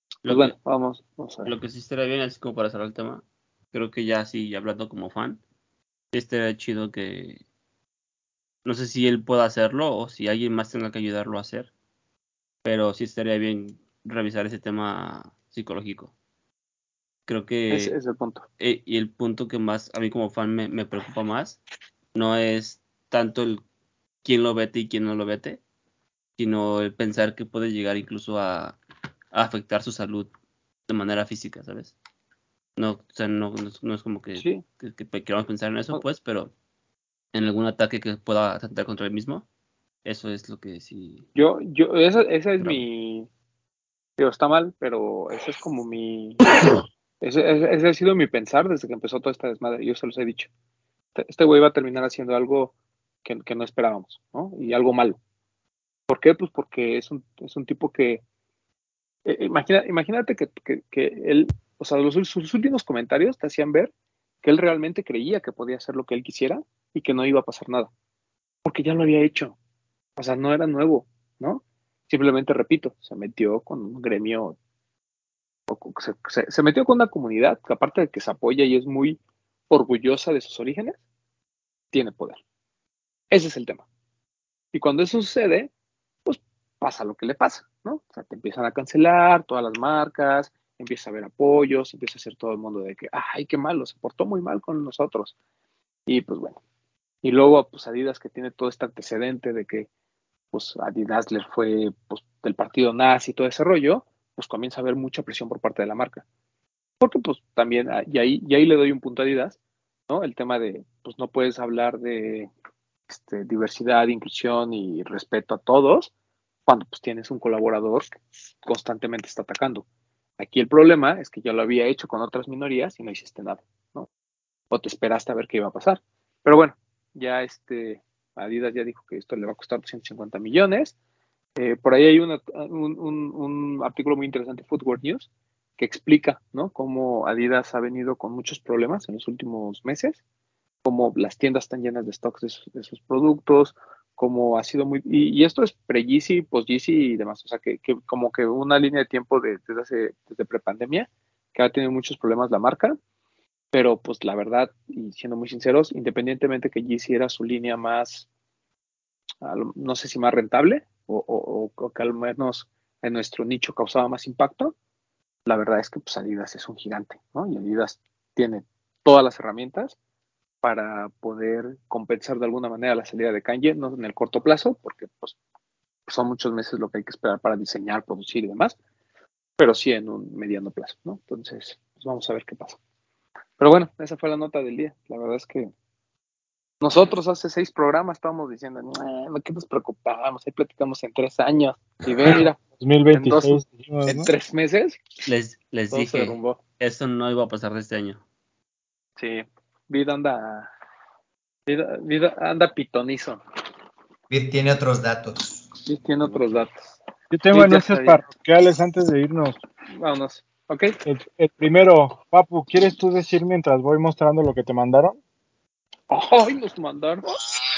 pues Lo bueno, que, vamos, vamos a ver. lo que sí estaría bien, así como para cerrar el tema, creo que ya sí, hablando como fan, estaría chido que, No sé si él pueda hacerlo o si alguien más tenga que ayudarlo a hacer. Pero sí estaría bien revisar ese tema psicológico. Creo que... Ese es el punto. eh, y el punto que más a mí como fan me, me preocupa más no es tanto el quién lo vete y quién no lo vete, sino el pensar que puede llegar incluso a, a afectar su salud de manera física, ¿sabes? No, o sea, no, no, es- no es como que, Sí. que, que queramos pensar en eso, pues, pero en algún ataque que pueda atentar contra él mismo, eso es lo que sí. Yo, yo, esa, esa es mi. Digo, está mal, pero ese es como mi. [COUGHS] Ese, ese- ese ha sido mi pensar desde que empezó toda esta desmadre. Yo se los he dicho. Este- Este güey va a terminar haciendo algo que, que no esperábamos, ¿no? Y algo malo. ¿Por qué? Pues porque es un, es un tipo que. eh, imagina, imagínate que, que, que él. O sea, los, sus últimos comentarios te hacían ver que él realmente creía que podía hacer lo que él quisiera y que no iba a pasar nada. Porque ya lo había hecho. O sea, no era nuevo, ¿no? Simplemente, repito, se metió con un gremio, se- se metió con una comunidad que aparte de que se apoya y es muy orgullosa de sus orígenes, tiene poder. Ese es el tema. Y cuando eso sucede, pues pasa lo que le pasa, ¿no? O sea, te empiezan a cancelar todas las marcas, empieza a haber apoyos, empieza a ser todo el mundo de que, ay, qué malo, se portó muy mal con nosotros. Y pues bueno. Y luego, pues Adidas que tiene todo este antecedente de que pues Adidas le fue pues, del partido nazi y todo ese rollo, pues comienza a haber mucha presión por parte de la marca. Porque pues también, ah, y ahí, y ahí le doy un punto a Adidas, ¿no? El tema de, pues no puedes hablar de este, diversidad, inclusión y respeto a todos cuando pues tienes un colaborador que constantemente está atacando. Aquí el problema es que ya lo había hecho con otras minorías y no hiciste nada, ¿no? O te esperaste a ver qué iba a pasar. Pero bueno, ya este, Adidas ya dijo que esto le va a costar 250 millones. Eh, por ahí hay una- un, artículo muy interesante, Footwear News, que explica ¿no? cómo Adidas ha venido con muchos problemas en los últimos meses, cómo las tiendas están llenas de stocks de sus productos, cómo ha sido muy... Y, y esto es pre-Yeezy, post-Yeezy y demás, o sea, que, que como que una línea de tiempo de- desde, hace, desde que ha tenido muchos problemas la marca, pero pues la verdad, y siendo muy sinceros, independientemente que Yeezy era su línea más, no sé si más rentable o, o- o que al menos en nuestro nicho causaba más impacto, la verdad es que pues Adidas es un gigante, ¿no? Y Adidas tiene todas las herramientas para poder compensar de alguna manera la salida de Kanye, no en el corto plazo, porque pues son muchos meses lo que hay que esperar para diseñar, producir y demás, pero sí en un mediano plazo, ¿no? Entonces, pues vamos a ver qué pasa. Pero bueno, esa fue la nota del día. La verdad es que nosotros hace seis programas estábamos diciendo, "Nah, ¿qué nos preocupamos? Ahí platicamos en tres años. Y ve, mira, [LAUGHS] 2026, dijimos, en ¿no? tres meses Les, les dije, eso no iba a pasar de este año. Sí, vida anda, vida, vida anda pitonizo. Vir tiene otros datos. Sí, tiene otros datos. Yo tengo ya anuncios parroquiales antes de irnos. Vámonos. ¿Ok? El, el primero, Papu, ¿quieres tú decir mientras voy mostrando lo que te mandaron? ¡Ay, nos mandaron!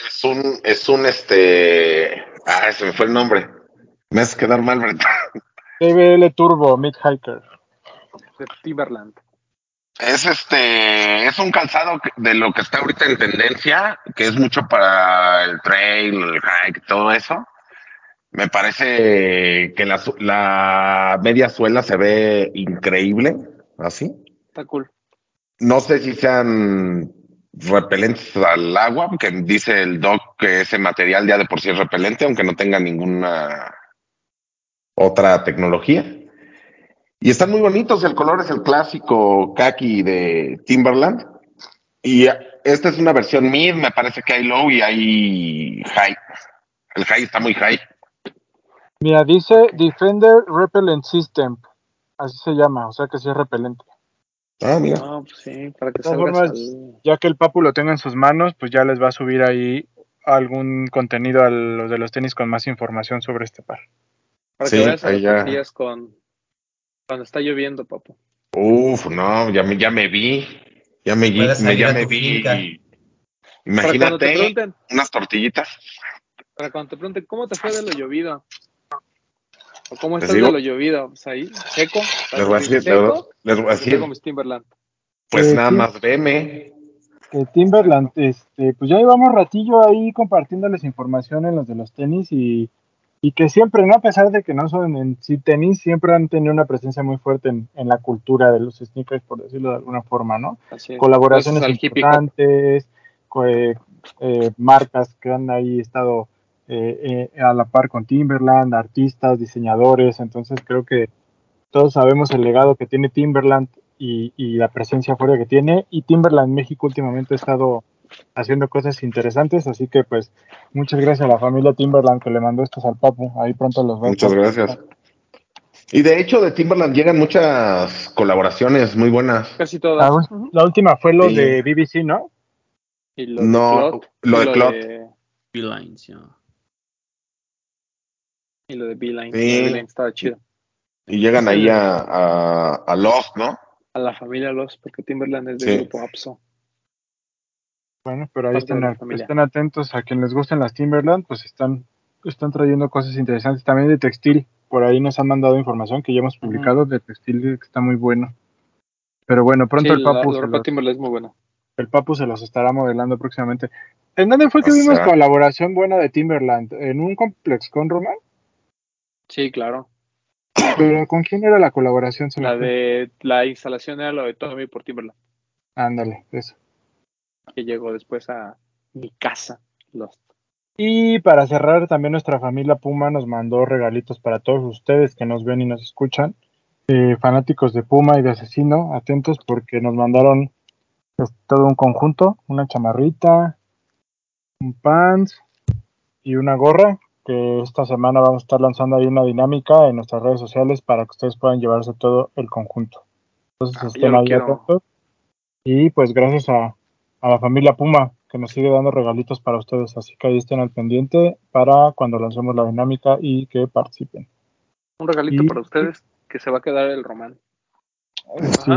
Es un, es un este. Ah, se me fue el nombre. Me hace quedar mal, Brett. TBL Turbo Mid Hiker. De Timberland. Es este, es un calzado que- de lo que está ahorita en tendencia, que es mucho para el trail, el hike, todo eso. Me parece que la, la media suela se ve increíble, así. Está cool. No sé si sean repelentes al agua, porque dice el doc que ese material ya de por sí es repelente, aunque no tenga ninguna otra tecnología. Y están muy bonitos, el color es el clásico khaki de Timberland. Y esta es una versión mid, me parece que hay low y hay high. El high está muy high. Mira, dice Defender Repellent System. Así se llama, o sea que sí es repelente. Ah, mira. No, pues sí, para que De todas formas, al... ya que el Papu lo tenga en sus manos, pues ya les va a subir ahí algún contenido a los de los tenis con más información sobre este par. Para Sí, que veas a los ya. con... Cuando está lloviendo, papu. Uf, no, ya me, ya me vi. Ya me, me- ya me vi. te Imagínate unas tortillitas. para cuando te pregunten, ¿cómo te fue de lo llovido? ¿O cómo estás digo- de lo llovido? Pues ahí, seco. Les voy a decir, les, seco. les voy a decir, tengo mis Timberland. pues Eh, nada más veme. que Timberland, este, pues ya llevamos ratillo ahí compartiéndoles información en los de los tenis y, y que siempre, ¿no? A pesar de que no son en sí tenis, siempre han tenido una presencia muy fuerte en, en la cultura de los sneakers, por decirlo de alguna forma, ¿no? Colaboraciones hop. importantes, eh, eh, marcas que han ahí estado eh, eh, a la par con Timberland, artistas, diseñadores, entonces creo que todos sabemos el legado que tiene Timberland y, y la presencia fuera que tiene, y Timberland México últimamente ha estado haciendo cosas interesantes, así que pues muchas gracias a la familia Timberland que le mandó estos al Papu, ahí pronto los vemos. Muchas gracias. Y de hecho, de Timberland llegan muchas colaboraciones muy buenas. Casi todas. Ah. La última fue lo Sí. de BBC, ¿no? Y lo No, de Clot, lo y de Clot. Beelines, ya. Y lo de Beeline. Sí. De Beeline estaba chido. Y llegan Sí. ahí a, a, a Lost, ¿no? A la familia Los, porque Timberland es del Sí. grupo Apso. Bueno, pero ahí estén, estén atentos a quien les gusten las Timberland, pues están, están trayendo cosas interesantes también de textil. Por ahí nos han mandado información que ya hemos publicado de textil que está muy bueno. Pero bueno, pronto Sí, el Papu, la se ropa los, Timberland es muy buena. el Papu se los estará modelando próximamente. ¿En dónde fue que O vimos sea. colaboración buena de Timberland? ¿En un complex con Roman? Sí, claro. ¿Pero con quién era la colaboración? Se La de la instalación era lo de Tommy por Timberland, Ándale, eso. Que llegó después a mi casa, Lost. Y para cerrar, también nuestra familia Puma nos mandó regalitos para todos ustedes que nos ven y nos escuchan. Eh, fanáticos de Puma y de Asesino, atentos porque nos mandaron pues, todo un conjunto, una chamarrita, un pants y una gorra, que esta semana vamos a estar lanzando ahí una dinámica en nuestras redes sociales para que ustedes puedan llevarse todo el conjunto. Entonces Ah, estén ahí atentos. Y pues gracias a, a la familia Puma que nos sigue dando regalitos para ustedes, así que ahí estén al pendiente para cuando lancemos la dinámica y que participen. Un regalito Y- para ustedes que se va a quedar el román. Sí.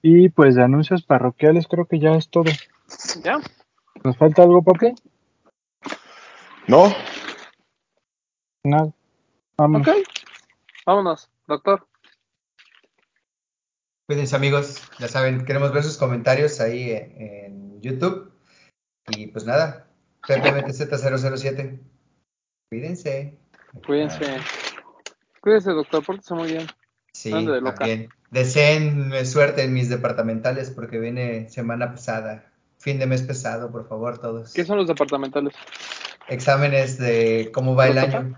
Y pues de anuncios parroquiales creo que ya es todo. ¿Ya? ¿Nos falta algo, papi? ¿No? Nada. Vamos. Ok. Vámonos, doctor. Cuídense amigos, ya saben, queremos ver sus comentarios ahí en, en YouTube. Y pues nada, PPMTZ007. Cuídense. Cuídense. Cuídense, doctor. Pórtese muy bien. Sí, Ande de loca. también. Deseenme suerte en mis departamentales porque viene semana pesada. Fin de mes pesado, por favor, todos. ¿Qué son los departamentales? Exámenes de cómo va el año.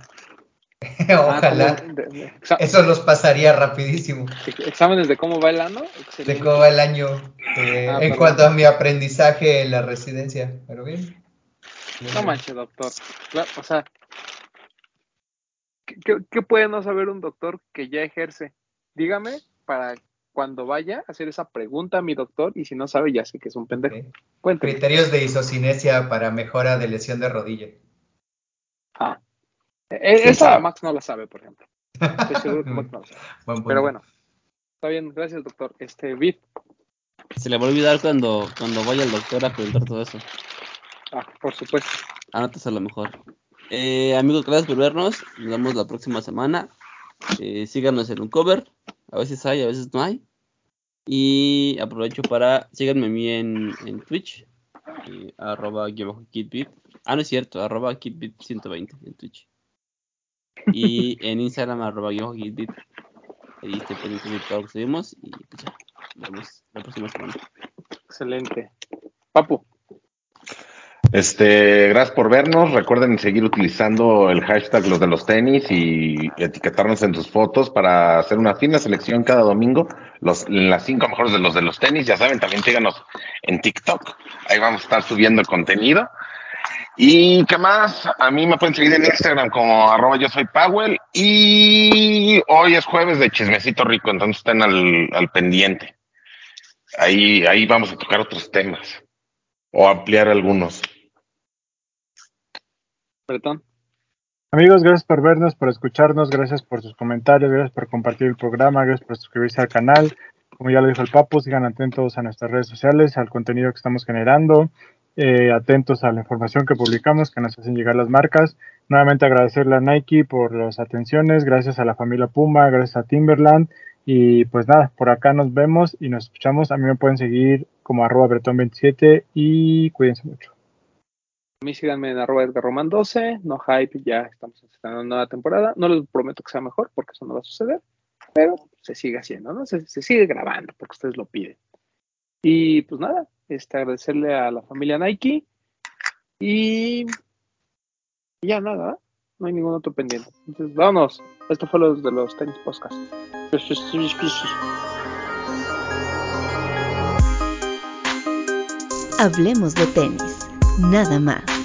[LAUGHS] Ojalá. ¿cómo- de- de- exa- Eso los pasaría rapidísimo. exámenes de cómo va el. De Excelente. cómo va el año eh, Ah, en perdón. cuanto a mi aprendizaje en la residencia. Pero bien. No manches, doctor. Claro, o sea, ¿qué, puede no saber un doctor que ya ejerce? Dígame para cuando vaya a hacer esa pregunta a mi doctor y si no sabe, ya sé que es un pendejo. Ok. Cuénteme. Criterios de isocinesia para mejora de lesión de rodilla. Ah. Sí esa sabe. Max no la sabe, por ejemplo. Estoy seguro que [LAUGHS] Max no la sabe. Buen punto. Pero bueno, está bien, gracias, doctor. Este, Vid, Se le va a olvidar cuando, cuando vaya el doctor a preguntar todo eso. ah, por supuesto. Anotas a lo mejor. Eh, amigos, gracias por vernos. Nos vemos la próxima semana. Eh, síganos en un cover. A veces hay, a veces no hay. Y aprovecho para. Síganme a mí en, en Twitch. eh, arroba guion bajo kitbit. Ah, no es cierto. Arroba kitbit120 en Twitch. Y en Instagram arroba bajo kitbit. Ahí pendiente de todo lo que subimos. Y pues ya. Nos vemos la próxima semana. Excelente. Papu, Este, gracias por vernos. Recuerden seguir utilizando el hashtag los de los tenis y etiquetarnos en sus fotos para hacer una fina selección cada domingo. Los, las cinco mejores de los de los tenis. Ya saben, también síganos en TikTok. Ahí vamos a estar subiendo contenido. Y qué más, a mí me pueden seguir en Instagram como arroba yo soy Powell. Y hoy es jueves de chismecito rico, entonces estén al, al pendiente. Ahí, ahí vamos a tocar otros temas. O ampliar algunos. Bretón. Amigos, gracias por vernos, por escucharnos, gracias por sus comentarios, gracias por compartir el programa, gracias por suscribirse al canal. Como ya lo dijo el Papu, sigan atentos a nuestras redes sociales, al contenido que estamos generando, eh, atentos a la información que publicamos, que nos hacen llegar las marcas. Nuevamente agradecerle a Nike por las atenciones, gracias a la familia Puma, gracias a Timberland Y pues nada, por acá nos vemos y nos escuchamos. A mí me pueden seguir como arroba bretón27 y cuídense mucho. A mí síganme en arroba Roman 12, no hype, ya estamos estrenando una nueva temporada. No les prometo que sea mejor porque eso no va a suceder, pero se sigue haciendo, ¿no? Se, se sigue grabando porque ustedes lo piden. Y pues nada, este, agradecerle a la familia Nike y ya nada, no hay ningún otro pendiente. Entonces, vámonos. Esto fue lo de los tenis podcast. Hablemos de tenis, nada más.